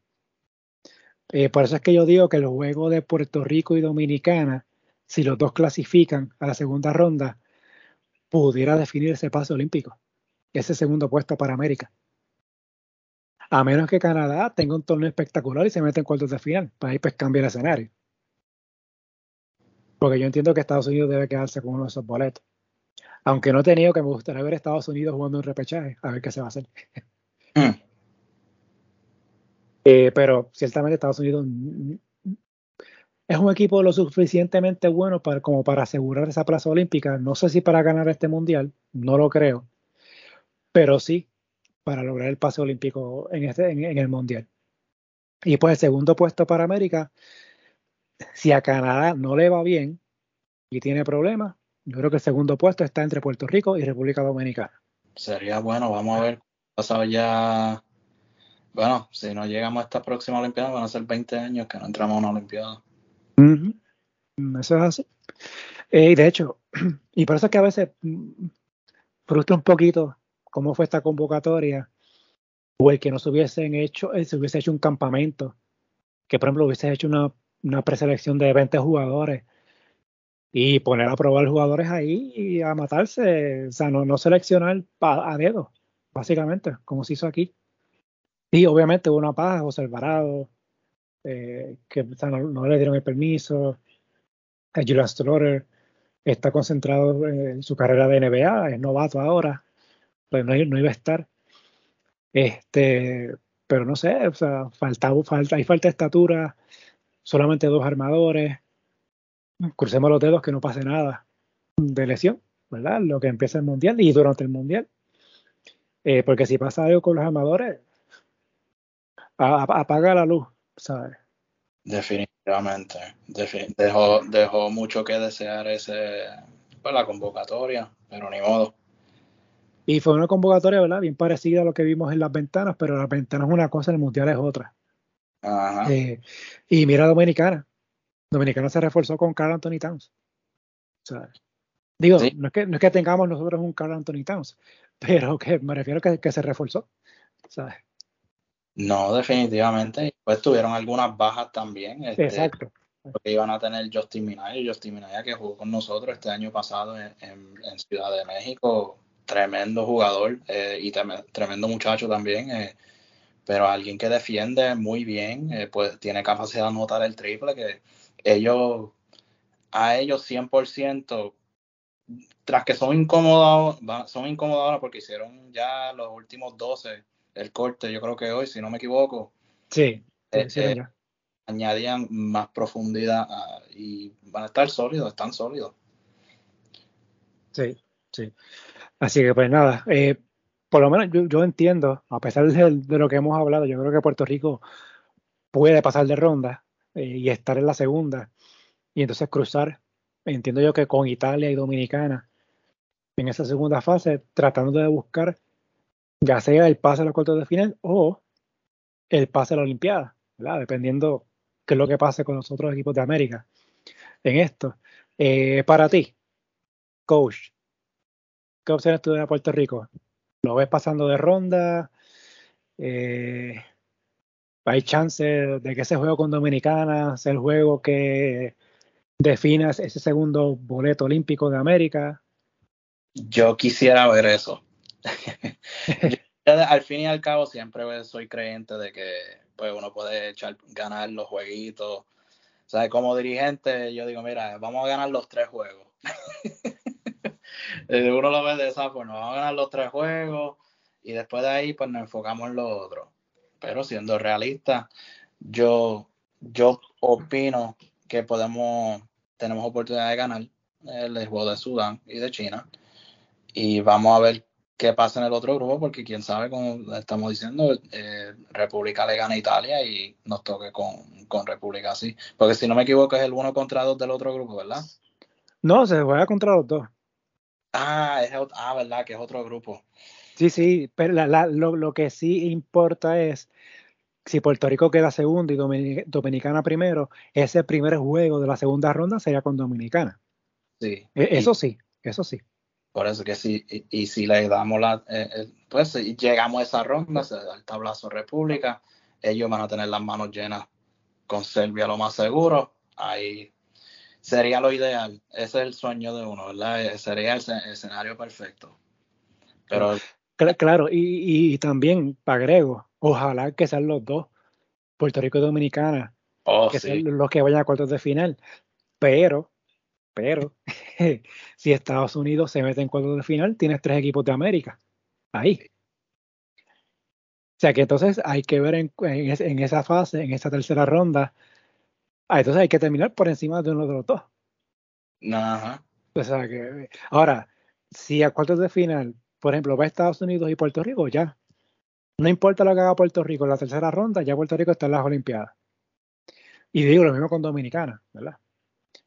S1: Eh, por eso es que yo digo que el juego de Puerto Rico y Dominicana, si los dos clasifican a la segunda ronda, pudiera definir ese pase olímpico, ese segundo puesto para América. A menos que Canadá tenga un torneo espectacular y se meta en cuartos de final, para ahí pues cambia el escenario. Porque yo entiendo que Estados Unidos debe quedarse con uno de esos boletos. Aunque no he tenido que me gustaría ver a Estados Unidos jugando un repechaje, a ver qué se va a hacer. Mm. Eh, pero ciertamente Estados Unidos es un equipo lo suficientemente bueno para, como para asegurar esa plaza olímpica. No sé si para ganar este mundial, no lo creo, pero sí para lograr el pase olímpico en, este, en, el mundial. Y pues el segundo puesto para América, si a Canadá no le va bien y tiene problemas, yo creo que el segundo puesto está entre Puerto Rico y República Dominicana.
S2: Sería bueno, vamos a ver. Pasado ya bueno, si no llegamos a esta próxima Olimpiada, van a ser 20 años que no entramos a una Olimpiada.
S1: Eso es así. Eh, y de hecho, y por eso es que a veces mm, frustra un poquito cómo fue esta convocatoria, o el que no se hubiesen hecho, eh, se hubiese hecho un campamento, que por ejemplo hubiese hecho una, una preselección de 20 jugadores y poner a probar jugadores ahí y a matarse, o sea, no, no seleccionar a, dedo, básicamente, como se hizo aquí. Y obviamente hubo una paja, José Alvarado, eh, que no, le dieron el permiso, a Julian Stoller está concentrado en su carrera de NBA, es novato ahora, pero no, no iba a estar. Este, pero no sé, o sea, falta, falta, hay falta de estatura, solamente dos armadores, crucemos los dedos que no pase nada de lesión, ¿verdad? Lo que empieza el mundial y durante el mundial. Eh, porque si pasa algo con los armadores, apaga la luz, ¿sabes?
S2: Definitivamente. dejó, dejó mucho que desear ese, pues, la convocatoria, pero ni modo.
S1: Y fue una convocatoria, ¿verdad? Bien parecida a lo que vimos en las ventanas, pero las ventanas es una cosa, el mundial es otra. Ajá. Eh, y mira Dominicana. Dominicana se reforzó con Carl Anthony Towns. digo, no, es que, no es que tengamos nosotros un Carl Anthony Towns, pero que me refiero a que, se reforzó. ¿sabes?
S2: No, definitivamente. Pues tuvieron algunas bajas también. Este, Exacto. Porque iban a tener Justin Minaya, Justin Minaya que jugó con nosotros este año pasado en, Ciudad de México. Tremendo jugador eh, y tremendo muchacho también. Eh, pero alguien que defiende muy bien, eh, pues tiene capacidad de anotar el triple, que ellos, a ellos 100%, tras que son incómodos, son incómodos porque hicieron ya los últimos 12 el corte, yo creo que hoy, si no me equivoco.
S1: Sí,
S2: añadían más profundidad ah, y van a estar sólidos, están sólidos.
S1: Sí, sí. Así que pues nada, eh, por lo menos yo, entiendo, a pesar de, lo que hemos hablado, yo creo que Puerto Rico puede pasar de ronda y estar en la segunda y entonces cruzar, entiendo yo que con Italia y Dominicana en esa segunda fase, tratando de buscar ya sea el pase a los cuartos de final o el pase a la Olimpiada, dependiendo qué es lo que pase con los otros equipos de América en esto. Eh, para ti, coach, ¿qué opciones tú a Puerto Rico? ¿Lo ves pasando de ronda? Eh, ¿Hay chance de que ese juego con Dominicana sea el juego que defina ese segundo boleto olímpico de América?
S2: Yo quisiera ver eso. al fin y al cabo siempre soy creyente de que pues uno puede echar, ganar los jueguitos. O sea, como dirigente yo digo, mira, vamos a ganar los tres juegos. Uno lo ve de esa forma, vamos a ganar los tres juegos y después de ahí pues nos enfocamos en lo otro. Pero siendo realista, yo, yo opino que podemos, tenemos oportunidad de ganar el juego de Sudán y de China. Y vamos a ver qué pasa en el otro grupo, porque quién sabe, como estamos diciendo, eh, República le gana a Italia y nos toque con, con, República así. Porque si no me equivoco, es el uno contra dos del otro grupo, ¿verdad?
S1: No, se juega contra los dos.
S2: Ah, es, ah ¿verdad? Que es otro grupo.
S1: Sí, sí, pero lo, lo, que sí importa es si Puerto Rico queda segundo y Dominicana primero, ese primer juego de la segunda ronda sería con Dominicana.
S2: Sí.
S1: E, eso sí, eso sí.
S2: Por eso que sí, y, si le damos la, eh, eh, pues llegamos a esa ronda, se da el tablazo República, ellos van a tener las manos llenas con Serbia lo más seguro, ahí sería lo ideal, ese es el sueño de uno, ¿verdad? Eh, sería el, escenario perfecto. Pero
S1: claro, y, y también agrego, ojalá que sean los dos, Puerto Rico y Dominicana,
S2: oh,
S1: que sean los que vayan a cuartos de final, pero pero si Estados Unidos se mete en cuartos de final, tienes tres equipos de América. Ahí. O sea que entonces hay que ver en, esa fase, en esa tercera ronda. Ah, entonces hay que terminar por encima de uno de los dos.
S2: Ajá.
S1: O sea que, ahora, si a cuartos de final, por ejemplo, va Estados Unidos y Puerto Rico, ya. No importa lo que haga Puerto Rico en la tercera ronda, ya Puerto Rico está en las Olimpiadas. Y digo lo mismo con Dominicana, ¿verdad?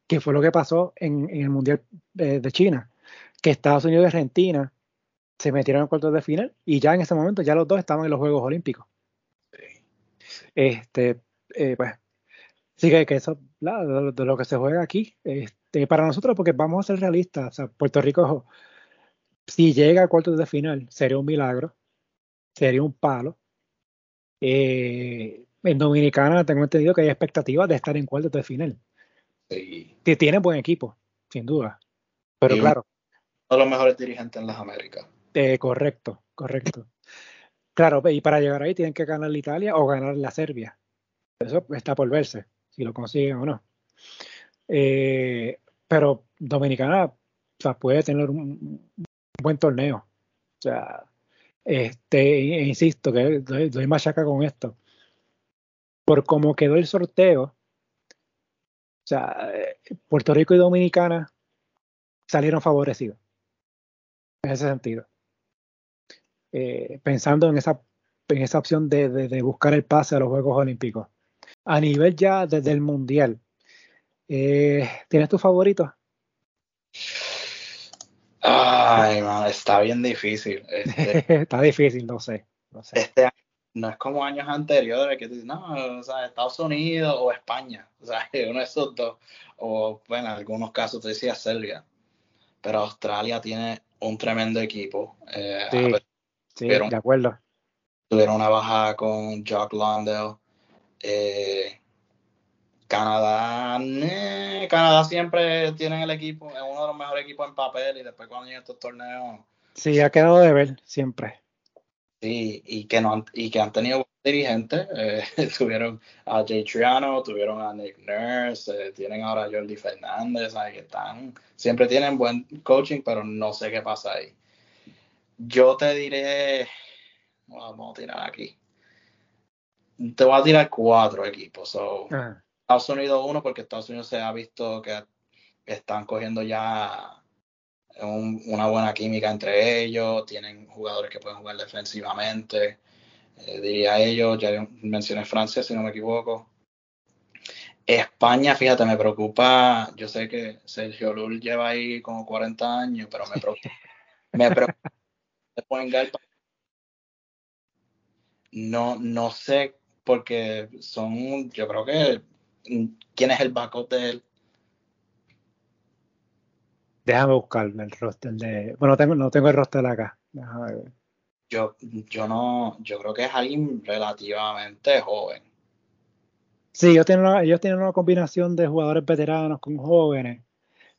S1: que fue lo que pasó en, el Mundial de, China, que Estados Unidos y Argentina se metieron en cuartos de final y ya en ese momento ya los dos estaban en los Juegos Olímpicos. Este, eh, pues, Sí, que, eso, de, lo que se juega aquí, este, para nosotros, porque vamos a ser realistas, o sea, Puerto Rico, si llega a cuartos de final, sería un milagro, sería un palo. Eh, en Dominicana tengo entendido que hay expectativas de estar en cuartos de final. Sí. Tienen buen equipo, sin duda. Pero claro.
S2: Uno de los mejores dirigentes en las Américas.
S1: Eh, correcto, correcto. Claro, y para llegar ahí tienen que ganar la Italia o ganar la Serbia. Eso está por verse si lo consiguen o no. Eh, pero Dominicana puede tener un, buen torneo. O sea, este, insisto, que doy, machaca con esto. Por cómo quedó el sorteo, o sea, Puerto Rico y Dominicana salieron favorecidos. En ese sentido. Eh, pensando en esa, en esa opción de buscar el pase a los Juegos Olímpicos a nivel ya desde el mundial, eh, ¿tienes tu favorito?
S2: Ay, man, está bien difícil.
S1: Este, está difícil, no sé, no sé.
S2: Este no es como años anteriores que dices, no, o sea, Estados Unidos o España, o sea, uno de esos dos, o bueno, en algunos casos te decía Serbia, pero Australia tiene un tremendo equipo.
S1: Eh, sí, sí de acuerdo.
S2: Tuvieron una baja con Jock Londell, eh, Canadá, Canadá siempre tiene el equipo, es uno de los mejores equipos en papel y después cuando llegan estos torneos.
S1: Sí, ha quedado de ver siempre.
S2: Sí, y que, no han, y que han tenido dirigentes. Eh, tuvieron a Jay Triano, tuvieron a Nick Nurse, eh, tienen ahora a Jordi Fernández, que están, siempre tienen buen coaching, pero no sé qué pasa ahí. Yo te diré, vamos a tirar aquí te voy a tirar cuatro equipos. Estados Unidos uno, porque Estados Unidos se ha visto que están cogiendo ya una buena química entre ellos, tienen jugadores que pueden jugar defensivamente, eh, diría ellos, ya mencioné Francia si no me equivoco. España, fíjate, me preocupa, yo sé que Sergio Lul lleva ahí como 40 años, pero me preocupa, me preocupa no, no sé porque son, yo creo que, ¿quién es el backup de él?
S1: Déjame buscarme el roster de. Bueno, tengo, no tengo el roster acá.
S2: Yo, yo no, yo creo que es alguien relativamente joven.
S1: Sí, ellos tienen una, ellos tienen una combinación de jugadores veteranos con jóvenes.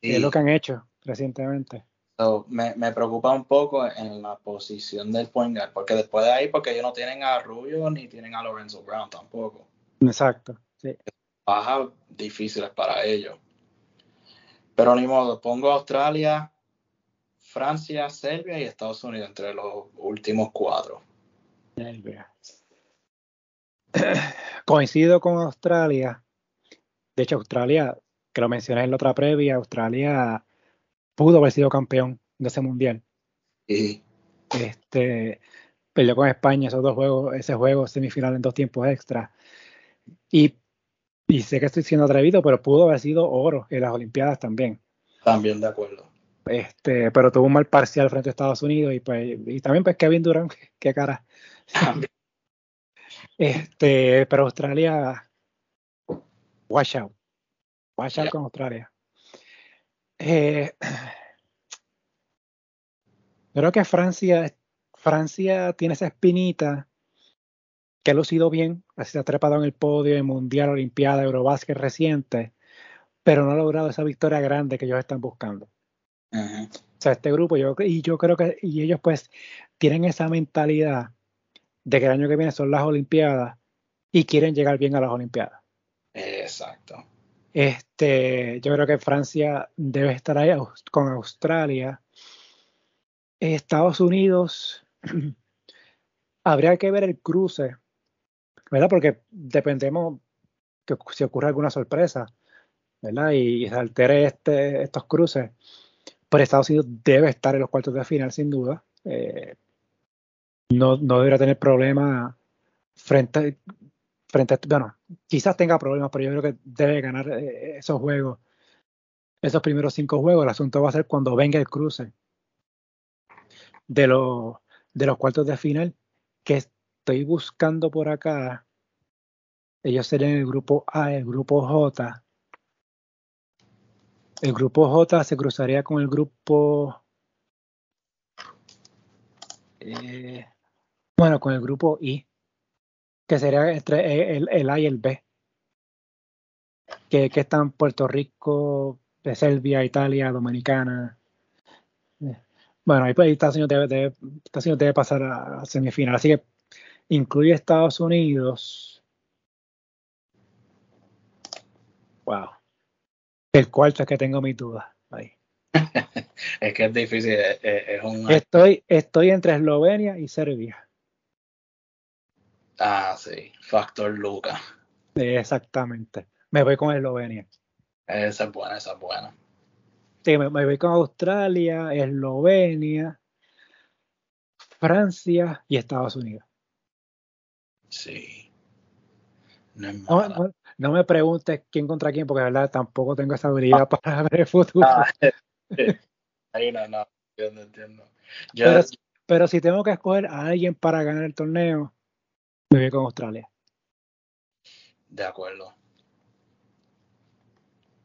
S1: es lo que han hecho recientemente
S2: me, preocupa un poco en la posición del point guard, porque después de ahí, porque ellos no tienen a Rubio ni tienen a Lorenzo Brown tampoco.
S1: Exacto, sí.
S2: Bajas difíciles para ellos. Pero ni modo, pongo Australia, Francia, Serbia y Estados Unidos entre los últimos cuatro.
S1: Coincido con Australia. De hecho, Australia, que lo mencioné en la otra previa, Australia pudo haber sido campeón de ese mundial.
S2: Sí.
S1: Este, peleó con España esos dos juegos, ese juego semifinal en dos tiempos extra. Y, y sé que estoy siendo atrevido, pero pudo haber sido oro en las Olimpiadas también.
S2: También de acuerdo.
S1: Este, pero tuvo un mal parcial frente a Estados Unidos y pues y también pues Kevin Durant, qué cara. Este, pero Australia, watch out. Watch out con Australia. Eh, creo que Francia, Francia tiene esa espinita que ha lucido bien, así se ha trepado en el podio en Mundial, Olimpiada, Eurobásquet reciente, pero no ha logrado esa victoria grande que ellos están buscando. O sea, este grupo, yo, y yo creo que, y ellos pues tienen esa mentalidad de que el año que viene son las Olimpiadas y quieren llegar bien a las Olimpiadas.
S2: Exacto.
S1: Este, yo creo que Francia debe estar ahí con Australia. Estados Unidos, habría que ver el cruce, ¿verdad? Porque dependemos que si ocurre alguna sorpresa, ¿verdad? Y, se altere este, estos cruces. Pero Estados Unidos debe estar en los cuartos de final, sin duda. Eh, no, no debería tener problema frente, frente a, bueno, quizás tenga problemas, pero yo creo que debe ganar eh, esos juegos, esos primeros cinco juegos. El asunto va a ser cuando venga el cruce de los, de los cuartos de final, que estoy buscando por acá. ellos serían el grupo A, el grupo J. El grupo J se cruzaría con el grupo. Eh, bueno, con el grupo I, que sería entre el, el A y el B. Que, que están Puerto Rico, de Serbia, Italia, Dominicana. Eh, bueno, ahí pues Estados Unidos debe, debe, Estados Unidos debe pasar a, a semifinal. Así que incluye Estados Unidos. Wow. El cuarto es que tengo mis dudas ahí.
S2: es que es difícil. Es, es un...
S1: Estoy, estoy entre Eslovenia y Serbia.
S2: Ah, sí. Factor Luca.
S1: Exactamente. Me voy con Eslovenia.
S2: Esa es buena, esa es buena.
S1: Sí, me, me voy con Australia, Eslovenia, Francia y Estados Unidos.
S2: Sí. No, es
S1: no, no, no, me preguntes quién contra quién, porque de verdad tampoco tengo esa habilidad ah. para ver el futuro.
S2: Ah, ahí no, no, yo no entiendo. Yo,
S1: pero, pero, si tengo que escoger a alguien para ganar el torneo, me voy con Australia.
S2: De acuerdo.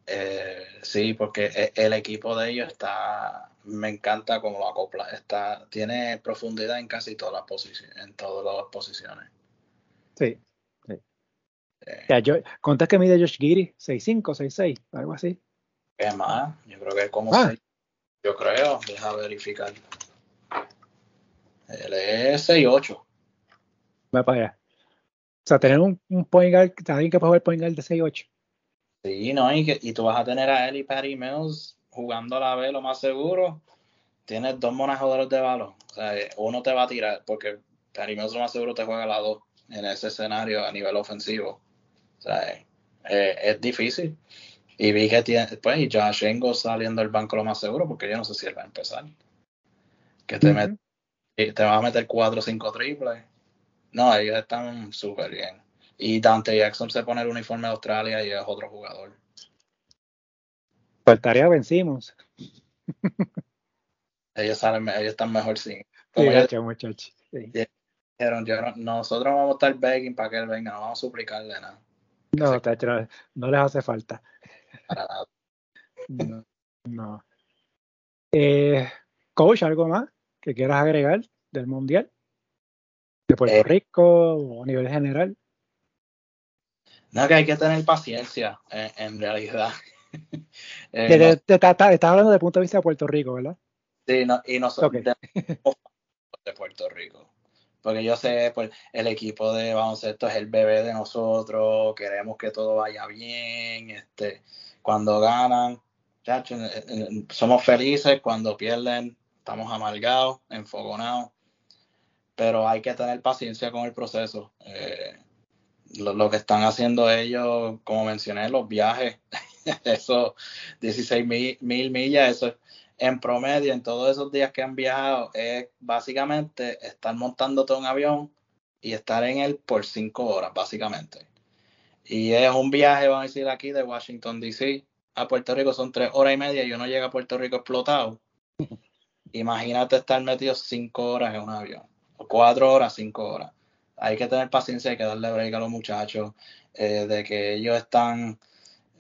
S2: Eh, sí, porque el equipo de ellos está, me encanta cómo lo acopla, está, tiene profundidad en casi todas las posiciones, en todas las posiciones.
S1: Sí. sí. Eh, ya, yo, ¿Cuánto es que mide Josh Giri? ¿6'5, 6'6? Algo así.
S2: ¿Qué más? Yo creo que es como
S1: Ah.
S2: 6. Yo creo, deja verificar. Él es 6'8.
S1: Va para allá. O sea, tener un, un point guard, alguien que pueda jugar point guard de 6'8.
S2: Sí, no, y, que, y tú vas a tener a él y Patty Mills jugando a la B lo más seguro. Tienes dos monajoderos de balón. O sea, uno te va a tirar, porque Patty Mills lo más seguro te juega a la 2 en ese escenario a nivel ofensivo. O sea, eh, es difícil. Y vi que tiene, pues, y Josh Engel saliendo del banco lo más seguro, porque yo no sé si él va a empezar. Que te, met, y te vas a meter 4 o 5 triples. No, ellos están súper bien. Y Dante Jackson se pone el uniforme de Australia y es otro jugador.
S1: Faltaría vencimos.
S2: Ellos salen, ellos están mejor sin.
S1: Sí,
S2: Como ellos
S1: muchacho, muchacho. Sí.
S2: dijeron, yo no- nosotros vamos a estar begging para que él venga, no vamos a suplicarle nada.
S1: No, tacho, no, no les hace falta.
S2: Para nada.
S1: No. no. Eh, coach, ¿algo más que quieras agregar del Mundial? ¿De Puerto
S2: Eh.
S1: Rico o a nivel general?
S2: No, que hay que tener paciencia, en, en realidad. Eh, no-
S1: estás hablando desde el punto de vista de Puerto Rico, ¿verdad?
S2: Sí, no, y nosotros
S1: Ok.
S2: de, de Puerto Rico. Porque yo sé, pues, el equipo de baloncesto es el bebé de nosotros, queremos que todo vaya bien, este, cuando ganan, chacho, eh, eh, somos felices, cuando pierden, estamos amargados, enfogonados, pero hay que tener paciencia con el proceso. Eh, lo, lo que están haciendo ellos, como mencioné, los viajes, eso, 16 mil, mil millas, eso es en promedio, en todos esos días que han viajado, es básicamente estar montándote un avión y estar en él por cinco horas, básicamente. Y es un viaje, vamos a decir aquí, de Washington, D.C. a Puerto Rico, son tres horas y media y uno llega a Puerto Rico explotado. Imagínate estar metido cinco horas en un avión, cuatro horas, cinco horas. Hay que tener paciencia, hay que darle break a los muchachos, eh, de que ellos están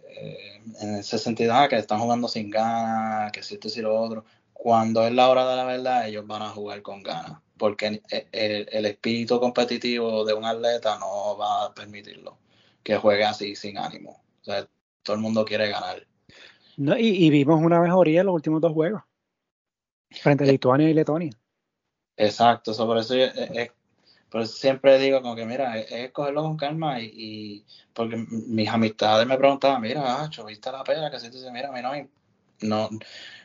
S2: eh, en ese sentido, ah, que están jugando sin ganas, que si esto y lo otro. Cuando es la hora de la verdad, ellos van a jugar con ganas, porque el, el, el espíritu competitivo de un atleta no va a permitirlo que juegue así sin ánimo. O sea, todo el mundo quiere ganar.
S1: No, y, y vimos una mejoría en los últimos dos juegos frente a Lituania y Letonia.
S2: Exacto, sobre eso yo, es, por eso siempre digo como que mira, es, es cogerlo con calma y, y, porque mis amistades me preguntaban, mira, ah, ¿viste la pera? Que si tú dices, mira, a mí no, no,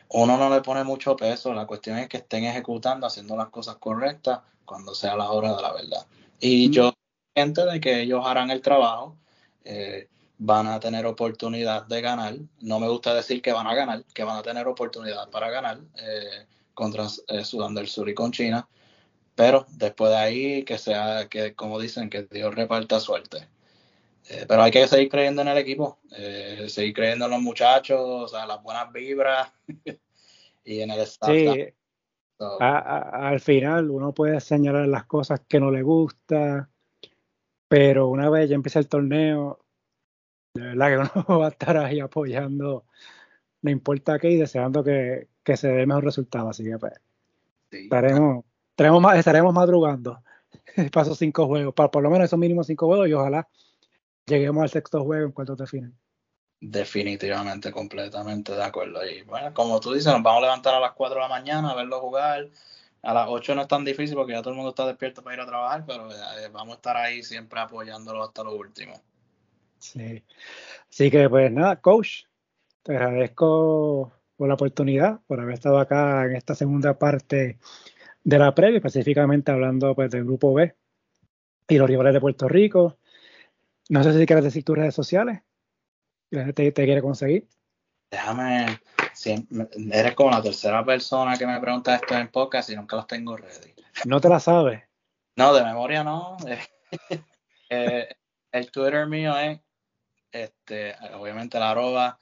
S2: uno no le pone mucho peso, la cuestión es que estén ejecutando, haciendo las cosas correctas cuando sea la hora de la verdad. Y mm. yo, gente de que ellos harán el trabajo, eh, van a tener oportunidad de ganar, no me gusta decir que van a ganar, que van a tener oportunidad para ganar eh, contra eh, Sudán del Sur y con China, pero después de ahí que sea, que como dicen, que Dios reparta suerte. Eh, pero hay que seguir creyendo en el equipo, eh, seguir creyendo en los muchachos, o sea, las buenas vibras y en el staff.
S1: Sí. So, a, a, al final uno puede señalar las cosas que no le gusta, Pero una vez ya empiece el torneo, de verdad que uno va a estar ahí apoyando, no importa qué, y deseando que, se dé el mejor resultado. Así que pues, estaremos, estaremos, madrugando. Paso cinco juegos, para por lo menos esos mínimos cinco juegos, y ojalá lleguemos al sexto juego en cuanto definen.
S2: Definitivamente, completamente de acuerdo. Y bueno, como tú dices, nos vamos a levantar a las 4 de la mañana a verlo jugar. A las 8 no es tan difícil porque ya todo el mundo está despierto para ir a trabajar, pero eh, vamos a estar ahí siempre apoyándolo hasta lo último.
S1: Sí. Así que pues nada, coach, te agradezco por la oportunidad, por haber estado acá en esta segunda parte de la previa, específicamente hablando pues del grupo B y los rivales de Puerto Rico. No sé si quieres decir tus redes sociales te, te quiere conseguir?
S2: Déjame, eres como la tercera persona que me pregunta esto en podcast y nunca los tengo ready.
S1: ¿No te la sabes?
S2: No, de memoria no. Eh, el Twitter mío es, este, obviamente la arroba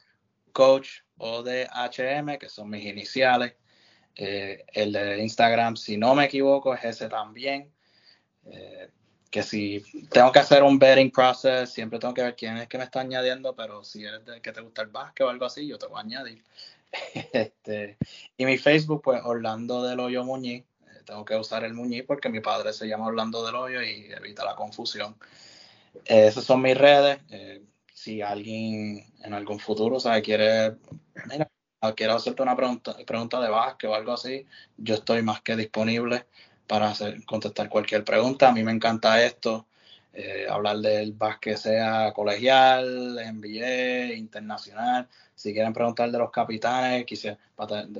S2: coach ODHM, que son mis iniciales. Eh, el de Instagram, si no me equivoco, es ese también. Eh, que si tengo que hacer un betting process, siempre tengo que ver quién es que me está añadiendo, pero si eres de que te gusta el básquet o algo así, yo te voy a añadir. este, y mi Facebook, pues Orlando del Hoyo Muñiz. Eh, tengo que usar el Muñiz porque mi padre se llama Orlando del Hoyo y evita la confusión. esas son mis redes. Si alguien en algún futuro sabe quiere, mira, quiero hacerte una pregunta, pregunta de básquet o algo así, yo estoy más que disponible para hacer, contestar cualquier pregunta. A mí me encanta esto, eh, hablar del básquet sea colegial, NBA, internacional. Si quieren preguntar de los capitanes, quise,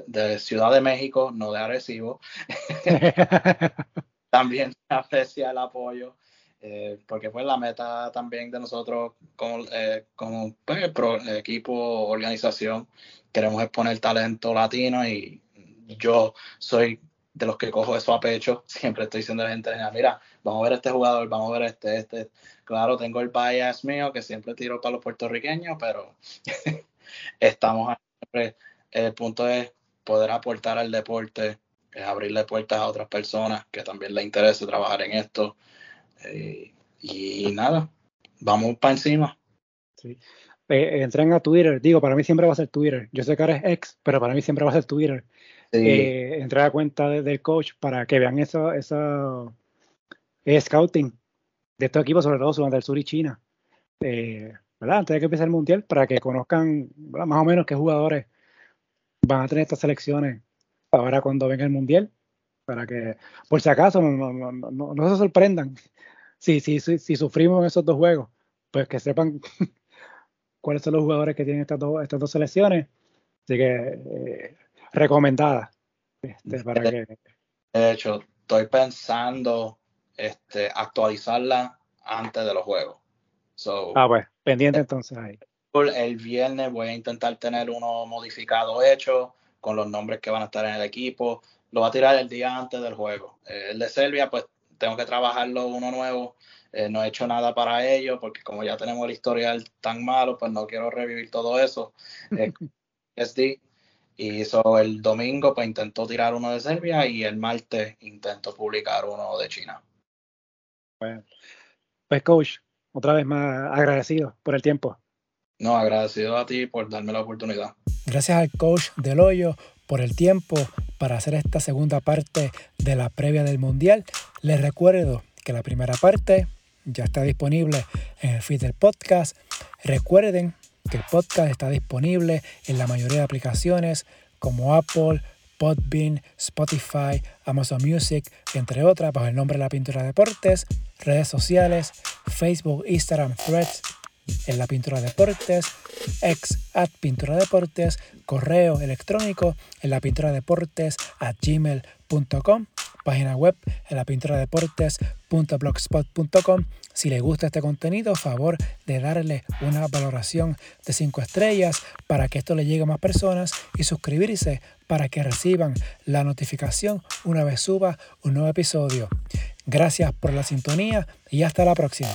S2: de, Ciudad de México, no de Arecibo. también aprecia el apoyo. Eh, porque pues la meta también de nosotros como, eh, como pues, equipo, organización, queremos exponer talento latino y yo soy de los que cojo eso a pecho, siempre estoy diciendo a la gente, mira, vamos a ver este jugador, vamos a ver este, este. Claro, tengo el bias mío que siempre tiro para los puertorriqueños, pero estamos siempre, el punto es poder aportar al deporte, abrirle puertas a otras personas que también les interese trabajar en esto. Eh, y nada, vamos para encima.
S1: Sí. Eh, entren a Twitter, digo, para mí siempre va a ser Twitter. Yo sé que eres ex, pero para mí siempre va a ser Twitter eh, entrar a cuenta del coach para que vean eso, eso eh, scouting de estos equipos, sobre todo Sudán del Sur y China, eh, ¿verdad? Antes de que empiece el mundial, para que conozcan más o menos qué jugadores van a tener estas selecciones ahora cuando venga el mundial, para que por si acaso no, no, no, no se sorprendan si, si, si, si, sufrimos en esos dos juegos, pues que sepan cuáles son los jugadores que tienen estas dos, estas dos selecciones. Así que eh, recomendada. Este, para
S2: de, que... de hecho, estoy pensando este, actualizarla antes de los juegos.
S1: ah, pues, pendiente entonces ahí.
S2: El viernes voy a intentar tener uno modificado hecho con los nombres que van a estar en el equipo. Lo va a tirar el día antes del juego. Eh, el de Serbia, pues tengo que trabajarlo uno nuevo. Eh, no he hecho nada para ello porque como ya tenemos el historial tan malo, pues no quiero revivir todo eso. Eh, SD y el domingo pues intentó tirar uno de Serbia y el martes intentó publicar uno de China.
S1: Bueno, pues coach, otra vez más agradecido por el tiempo.
S2: No, agradecido a ti por darme la oportunidad.
S1: Gracias al coach del hoyo por el tiempo para hacer esta segunda parte de la previa del Mundial. Les recuerdo que la primera parte ya está disponible en el feed del podcast. Recuerden que el podcast está disponible en la mayoría de aplicaciones como Apple, Podbean, Spotify, Amazon Music, entre otras, bajo el nombre de La Pintura Deportes, redes sociales, Facebook, Instagram, Threads, en La Pintura Deportes, ex at Pintura Deportes, correo electrónico en la pintura deportes at gmail.com página web en la pintura deportes.blogspot.com. Si le gusta este contenido, favor de darle una valoración de 5 estrellas para que esto le llegue a más personas y suscribirse para que reciban la notificación una vez suba un nuevo episodio. Gracias por la sintonía y hasta la próxima.